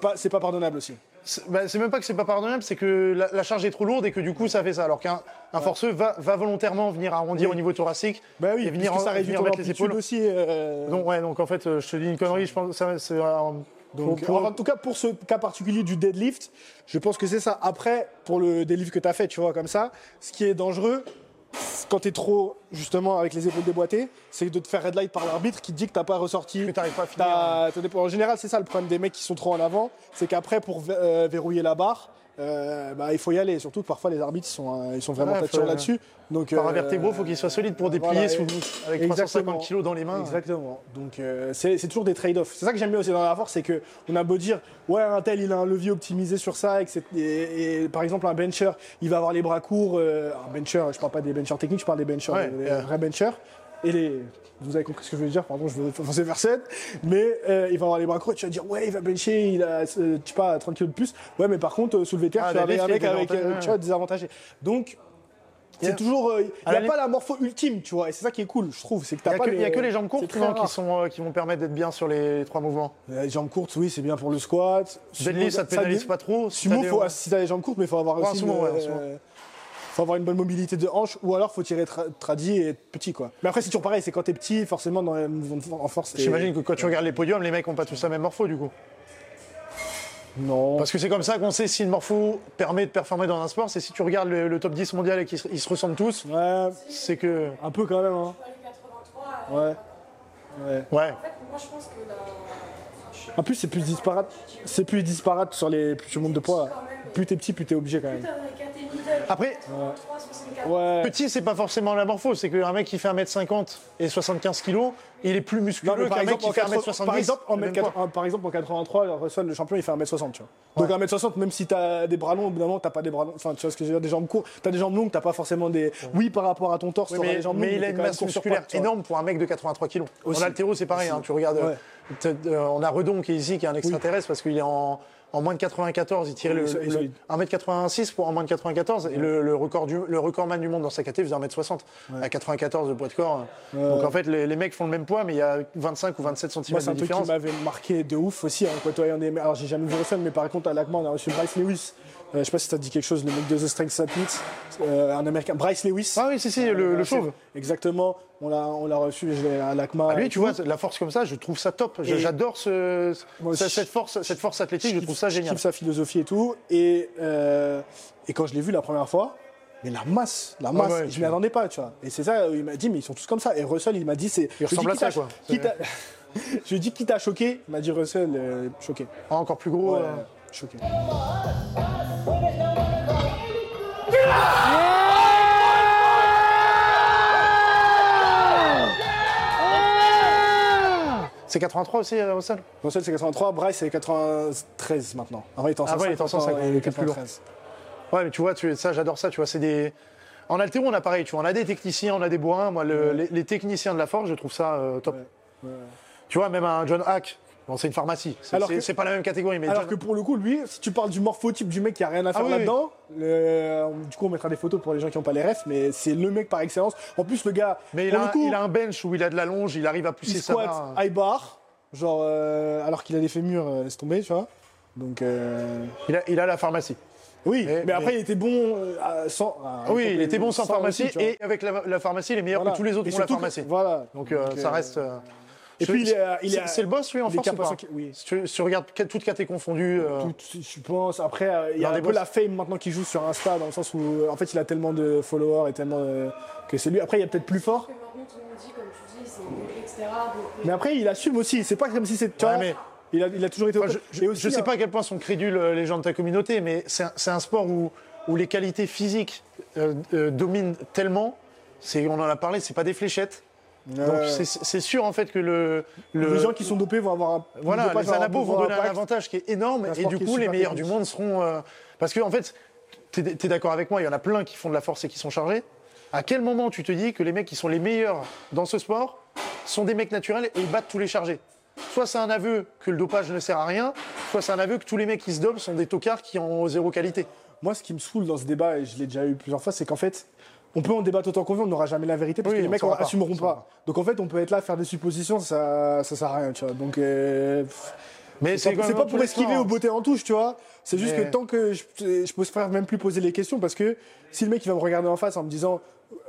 [SPEAKER 1] pas, c'est pas pardonnable aussi.
[SPEAKER 2] C'est bah, c'est même pas que c'est pas pardonnable, c'est que la, la charge est trop lourde et que du coup ça fait ça. Alors qu'un un forceux va, va volontairement venir arrondir
[SPEAKER 1] Oui.
[SPEAKER 2] au niveau thoracique
[SPEAKER 1] Bah oui,
[SPEAKER 2] et venir,
[SPEAKER 1] ça
[SPEAKER 2] venir mettre les épaules.
[SPEAKER 1] aussi. euh,
[SPEAKER 2] Donc ouais, donc en fait, euh, je te dis une connerie, je pense que c'est
[SPEAKER 1] Donc,
[SPEAKER 2] pour- pour-
[SPEAKER 1] en tout cas, pour ce cas particulier du deadlift, je pense que c'est ça. Après, pour le deadlift que tu as fait, tu vois, comme ça, ce qui est dangereux, quand tu es trop, justement, avec les épaules déboîtées, c'est de te faire red light par l'arbitre qui dit que tu pas ressorti.
[SPEAKER 2] que t'arrives pas à finir.
[SPEAKER 1] T'as- t'as des- En général, c'est ça le problème des mecs qui sont trop en avant, c'est qu'après, pour euh, verrouiller la barre, euh, bah, il faut y aller. Surtout que parfois les arbitres sont, euh, ils sont vraiment
[SPEAKER 2] Ouais, faut-
[SPEAKER 1] là-dessus. Donc,
[SPEAKER 2] Par
[SPEAKER 1] euh,
[SPEAKER 2] un vertébraux, il faut qu'il soit solide pour déplier
[SPEAKER 1] voilà,
[SPEAKER 2] sous- avec
[SPEAKER 1] exactement.
[SPEAKER 2] 350 kilos dans les mains.
[SPEAKER 1] Exactement. Donc c'est c'est toujours des trade-offs. C'est ça que j'aime bien aussi dans la force, c'est que on a beau dire ouais un tel il a un levier optimisé sur ça et, par exemple un bencher il va avoir les bras courts. un bencher, je parle pas des benchers techniques, je parle des benchers,
[SPEAKER 2] Ouais,
[SPEAKER 1] des vrais benchers. Et les, vous avez compris ce que je veux dire, pardon, je veux foncer vers 7, mais euh, il va avoir les bras courts, et tu vas dire ouais il va bencher, il a euh, je sais pas 30 kg de plus. Ouais mais par contre euh, soulever terre,
[SPEAKER 2] Ah,
[SPEAKER 1] tu vas
[SPEAKER 2] deadlift,
[SPEAKER 1] avec avec
[SPEAKER 2] des
[SPEAKER 1] euh, tu vois, désavantagé. Donc c'est toujours, il n'y a pas la morpho ultime, tu vois, et c'est ça qui est cool, je trouve, c'est que
[SPEAKER 2] Il
[SPEAKER 1] t'as
[SPEAKER 2] n'y a, que- il y a
[SPEAKER 1] les-
[SPEAKER 2] que les jambes courtes non, qui, sont, qui vont permettre d'être bien sur les trois mouvements.
[SPEAKER 1] Les jambes courtes, oui, c'est bien pour le squat.
[SPEAKER 2] Deadlift, ça te pénalise pas trop. si
[SPEAKER 1] Sumo, si t'as les jambes courtes, mais il faut avoir aussi. Faut avoir une bonne mobilité de hanche, ou alors faut tirer tra- tradi et être petit, quoi. Mais après, c'est toujours pareil, c'est quand t'es petit, forcément, dans les mouvements en force. t'es-
[SPEAKER 2] J'imagine que quand tu regardes les podiums, les mecs n'ont pas tous la même morpho du coup.
[SPEAKER 1] Non.
[SPEAKER 2] Parce que c'est comme ça qu'on sait si une morpho permet de performer dans un sport. C'est si tu regardes le, le top 10 mondial et qu'ils se, ils se ressemblent tous,
[SPEAKER 1] Ouais,
[SPEAKER 2] c'est que.
[SPEAKER 1] un peu quand même, hein. Ouais. Ouais.
[SPEAKER 2] Ouais.
[SPEAKER 6] En fait, moi je pense que la. enfin, je sais
[SPEAKER 1] En plus, c'est plus disparate. C'est plus disparate sur les. Plus tu montes de poids. Plus t'es petit, plus t'es obligé quand même.
[SPEAKER 2] Après,
[SPEAKER 6] 3, 64.
[SPEAKER 1] Ouais.
[SPEAKER 2] petit, c'est pas forcément la morpho. C'est qu'un mec qui fait 1m50 et 75 kg, il est plus musculeux qu'un mec qui fait
[SPEAKER 1] 80
[SPEAKER 2] 1m70.
[SPEAKER 1] par exemple, en
[SPEAKER 2] le même
[SPEAKER 1] mètre
[SPEAKER 2] poids.
[SPEAKER 1] 80 par exemple, en 83, Russell, le champion, il fait 1m60, tu vois. Donc 1m60, même si t'as des bras longs, au bout d'un moment, t'as pas des bras longs. Enfin, tu vois ce que je veux dire, des jambes courtes. T'as des jambes longues, t'as pas forcément des. Oui, par rapport à ton torse,
[SPEAKER 2] Oui, mais,
[SPEAKER 1] des jambes
[SPEAKER 2] mais
[SPEAKER 1] longues.
[SPEAKER 2] il a une masse musculaire énorme pour un mec de 83 kg.
[SPEAKER 1] Aussi.
[SPEAKER 2] En haltéro, c'est pareil. hein, tu regardes,
[SPEAKER 1] Ouais.
[SPEAKER 2] euh, on a Redon qui est ici, qui est un extraterrestre parce qu'il est en, en moins de 94. Il tirait le,
[SPEAKER 1] ça-
[SPEAKER 2] le-
[SPEAKER 1] solide.
[SPEAKER 2] 1m86 pour en moins de 94. Et le, le record du, le recordman du monde dans sa catégorie faisait 1m60 à 94 de poids de corps. Donc en fait, les, les mecs font le même poids, mais il y a 25 ou 27 cm
[SPEAKER 1] Moi, c'est
[SPEAKER 2] de
[SPEAKER 1] un truc qui
[SPEAKER 2] différence.
[SPEAKER 1] m'avait marqué de ouf aussi, hein, côtoyant des. Alors, j'ai jamais vu Russell, mais par contre, à l'ACMA, on a reçu Bryce Lewis. Euh, je sais pas si ça dit quelque chose, le mec de The Strength Athletes, euh, un américain. Bryce Lewis.
[SPEAKER 2] Ah oui, si, si, le, le chauve.
[SPEAKER 1] Exactement. On l'a, on l'a reçu je à l'ACMA.
[SPEAKER 2] Ah, lui, tu vois, la force comme ça, je trouve ça top. Je-
[SPEAKER 1] Et-
[SPEAKER 2] J'adore ce, cette, force, cette force athlétique, je trouve ça génial.
[SPEAKER 1] kiffe sa philosophie et tout. Et, euh, et quand je l'ai vu la première fois, mais la masse, la masse,
[SPEAKER 2] ouais,
[SPEAKER 1] je m'y attendais pas, tu vois. Et c'est ça, il m'a dit, mais ils sont tous comme ça. Et Russell, il m'a dit, c'est.
[SPEAKER 2] Il
[SPEAKER 1] je
[SPEAKER 2] ressemble à ça, quoi.
[SPEAKER 1] je lui ai dit, qui t'a choqué Il m'a dit, Russell, euh, choqué.
[SPEAKER 2] Ah, encore plus gros.
[SPEAKER 1] Ouais,
[SPEAKER 2] euh,
[SPEAKER 1] choqué.
[SPEAKER 2] C'est 83 aussi, euh, Russell?
[SPEAKER 1] Russell, c'est 83, Bryce, c'est 93 maintenant. Avant, il était en
[SPEAKER 2] Avant, il était en
[SPEAKER 1] 105,
[SPEAKER 2] 105, il était plus lourd.
[SPEAKER 1] 93.
[SPEAKER 2] Ouais, mais tu vois, tu, ça, j'adore ça. Tu vois, c'est des. En altéro, on a pareil. Tu vois, on a des techniciens, on a des bourrins. Moi, le- les, les techniciens de la force, je trouve ça euh, top. Tu vois, même un John Hack. Bon, c'est une pharmacie. C'est pas la même catégorie, mais
[SPEAKER 1] Alors
[SPEAKER 2] John-
[SPEAKER 1] que pour le coup, lui, si tu parles du morphotype du mec qui a rien à faire
[SPEAKER 2] oui,
[SPEAKER 1] là-dedans, le- du coup, on mettra des photos pour les gens qui n'ont pas les refs, mais c'est le mec par excellence. En plus, le gars,
[SPEAKER 2] mais il
[SPEAKER 1] pour
[SPEAKER 2] a, un-
[SPEAKER 1] coup,
[SPEAKER 2] il a un bench où il a de la longe, il arrive à pousser
[SPEAKER 1] il
[SPEAKER 2] sa
[SPEAKER 1] squat
[SPEAKER 2] barre.
[SPEAKER 1] high bar, genre, euh, alors qu'il a des fémurs, euh, laisse tomber, tu vois. Donc, euh,
[SPEAKER 2] Il a, il a la pharmacie.
[SPEAKER 1] oui,
[SPEAKER 2] Mais-
[SPEAKER 1] mais, après,
[SPEAKER 2] mais-
[SPEAKER 1] il était bon euh, sans.
[SPEAKER 2] Ah oui, il était bon sans pharmacie
[SPEAKER 1] aussi,
[SPEAKER 2] et avec la, la pharmacie, il est meilleur
[SPEAKER 1] Voilà.
[SPEAKER 2] que tous les autres
[SPEAKER 1] Et
[SPEAKER 2] qui ont la
[SPEAKER 1] que-
[SPEAKER 2] pharmacie.
[SPEAKER 1] Voilà.
[SPEAKER 2] Donc, euh, ça
[SPEAKER 1] euh,
[SPEAKER 2] reste.
[SPEAKER 1] Et
[SPEAKER 2] je-
[SPEAKER 1] puis, il est, il
[SPEAKER 2] c'est-
[SPEAKER 1] est-
[SPEAKER 2] c'est le boss, lui, en ou pas
[SPEAKER 1] oui.
[SPEAKER 2] si tu, si tu regardes toutes catégories confondues. euh,
[SPEAKER 1] Tout- je pense. Après, euh, il y a un
[SPEAKER 2] des
[SPEAKER 1] peu
[SPEAKER 2] boss.
[SPEAKER 1] la fame maintenant qui joue sur Insta, dans le sens où, euh, en fait, il a tellement de followers et tellement euh, que c'est lui. Après, il y a peut-être plus fort.
[SPEAKER 6] Que maintenant tout le monde dit, comme tu dis, c'est nul, etc. Donc,
[SPEAKER 1] Mais après, il assume aussi. C'est pas comme si c'est.
[SPEAKER 2] Ouais, mais-
[SPEAKER 1] il, a, il a toujours été.
[SPEAKER 2] Enfin, je,
[SPEAKER 1] top.
[SPEAKER 2] je-
[SPEAKER 1] Et aussi,
[SPEAKER 2] je sais
[SPEAKER 1] hein,
[SPEAKER 2] pas à quel point sont crédules les gens de ta communauté, mais c'est un, sport où, où les qualités physiques euh, euh, dominent tellement. On en a parlé, c'est pas des fléchettes. Donc c'est- sûr en fait que le, le-
[SPEAKER 1] les gens qui sont dopés vont avoir un.
[SPEAKER 2] voilà, les anabos vont donner un avantage qui est énorme et du coup les meilleurs du monde seront euh, parce que en fait t'es es, d'accord avec moi, il y en a plein qui font de la force et qui sont chargés. À quel moment tu te dis que les mecs qui sont les meilleurs dans ce sport sont des mecs naturels et ils battent tous les chargés? Soit c'est un aveu que le dopage ne sert à rien, soit c'est un aveu que tous les mecs qui se dopent sont des tocards qui ont zéro qualité.
[SPEAKER 1] Moi, ce qui me saoule dans ce débat, et je l'ai déjà eu plusieurs fois, c'est qu'en fait, on peut en débattre autant qu'on veut, on n'aura jamais la vérité parce
[SPEAKER 2] Oui,
[SPEAKER 1] que les mecs
[SPEAKER 2] saura pas,
[SPEAKER 1] pas. Donc en fait, on peut être là faire des suppositions, ça, ça sert à rien, tu vois. Donc euh,
[SPEAKER 2] Mais
[SPEAKER 1] c'est pas, pas pour esquiver aux beautés en touche, tu vois. C'est juste
[SPEAKER 2] Mais-
[SPEAKER 1] que tant que je, je peux faire même plus poser les questions parce que si le mec il va me regarder en face en me disant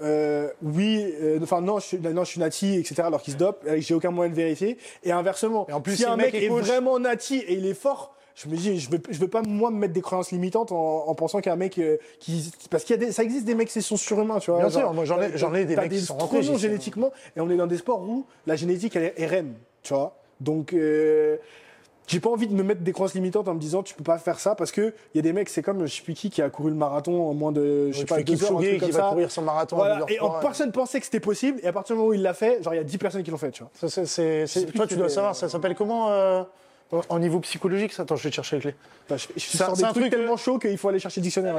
[SPEAKER 1] euh, oui, euh, enfin non, je suis, non, je suis nati, etc. alors qu'il se dope, j'ai aucun moyen de vérifier. Et inversement,
[SPEAKER 2] Et en plus,
[SPEAKER 1] si
[SPEAKER 2] si
[SPEAKER 1] un
[SPEAKER 2] mec
[SPEAKER 1] mec
[SPEAKER 2] est
[SPEAKER 1] est
[SPEAKER 2] coach-
[SPEAKER 1] vraiment nati et il est fort, je me dis, je veux, je veux pas moi me mettre des croyances limitantes en, en pensant qu'un mec euh, qui, parce qu'il y a des, ça existe des mecs qui sont surhumains, tu vois.
[SPEAKER 2] Bien
[SPEAKER 1] genre,
[SPEAKER 2] sûr, moi, j'en ai- j'en ai des mecs qui sont rentrés,
[SPEAKER 1] génétiquement et on est dans des sports où la génétique elle est, reine, tu vois. Donc euh, j'ai pas envie de me mettre des croyances limitantes en me disant tu peux pas faire ça parce que il y a des mecs, c'est comme je sais plus qui qui a couru le marathon en moins de je sais pas deux heures, un truc comme
[SPEAKER 2] qui va
[SPEAKER 1] ça.
[SPEAKER 2] courir son marathon à
[SPEAKER 1] Voilà.
[SPEAKER 2] 2h03,
[SPEAKER 1] Et en-
[SPEAKER 2] ouais.
[SPEAKER 1] personne pensait que c'était possible et à partir du moment où il l'a fait, genre il y a 10 personnes qui l'ont fait, tu vois.
[SPEAKER 2] Ça, c'est- toi,
[SPEAKER 1] qui
[SPEAKER 2] tu dois savoir, ça s'appelle comment euh, en niveau psychologique ça Attends, je vais te chercher les clés.
[SPEAKER 1] Enfin, je, je
[SPEAKER 2] C'est-
[SPEAKER 1] sors des trucs
[SPEAKER 2] truc,
[SPEAKER 1] tellement chauds qu'il faut aller chercher le dictionnaire.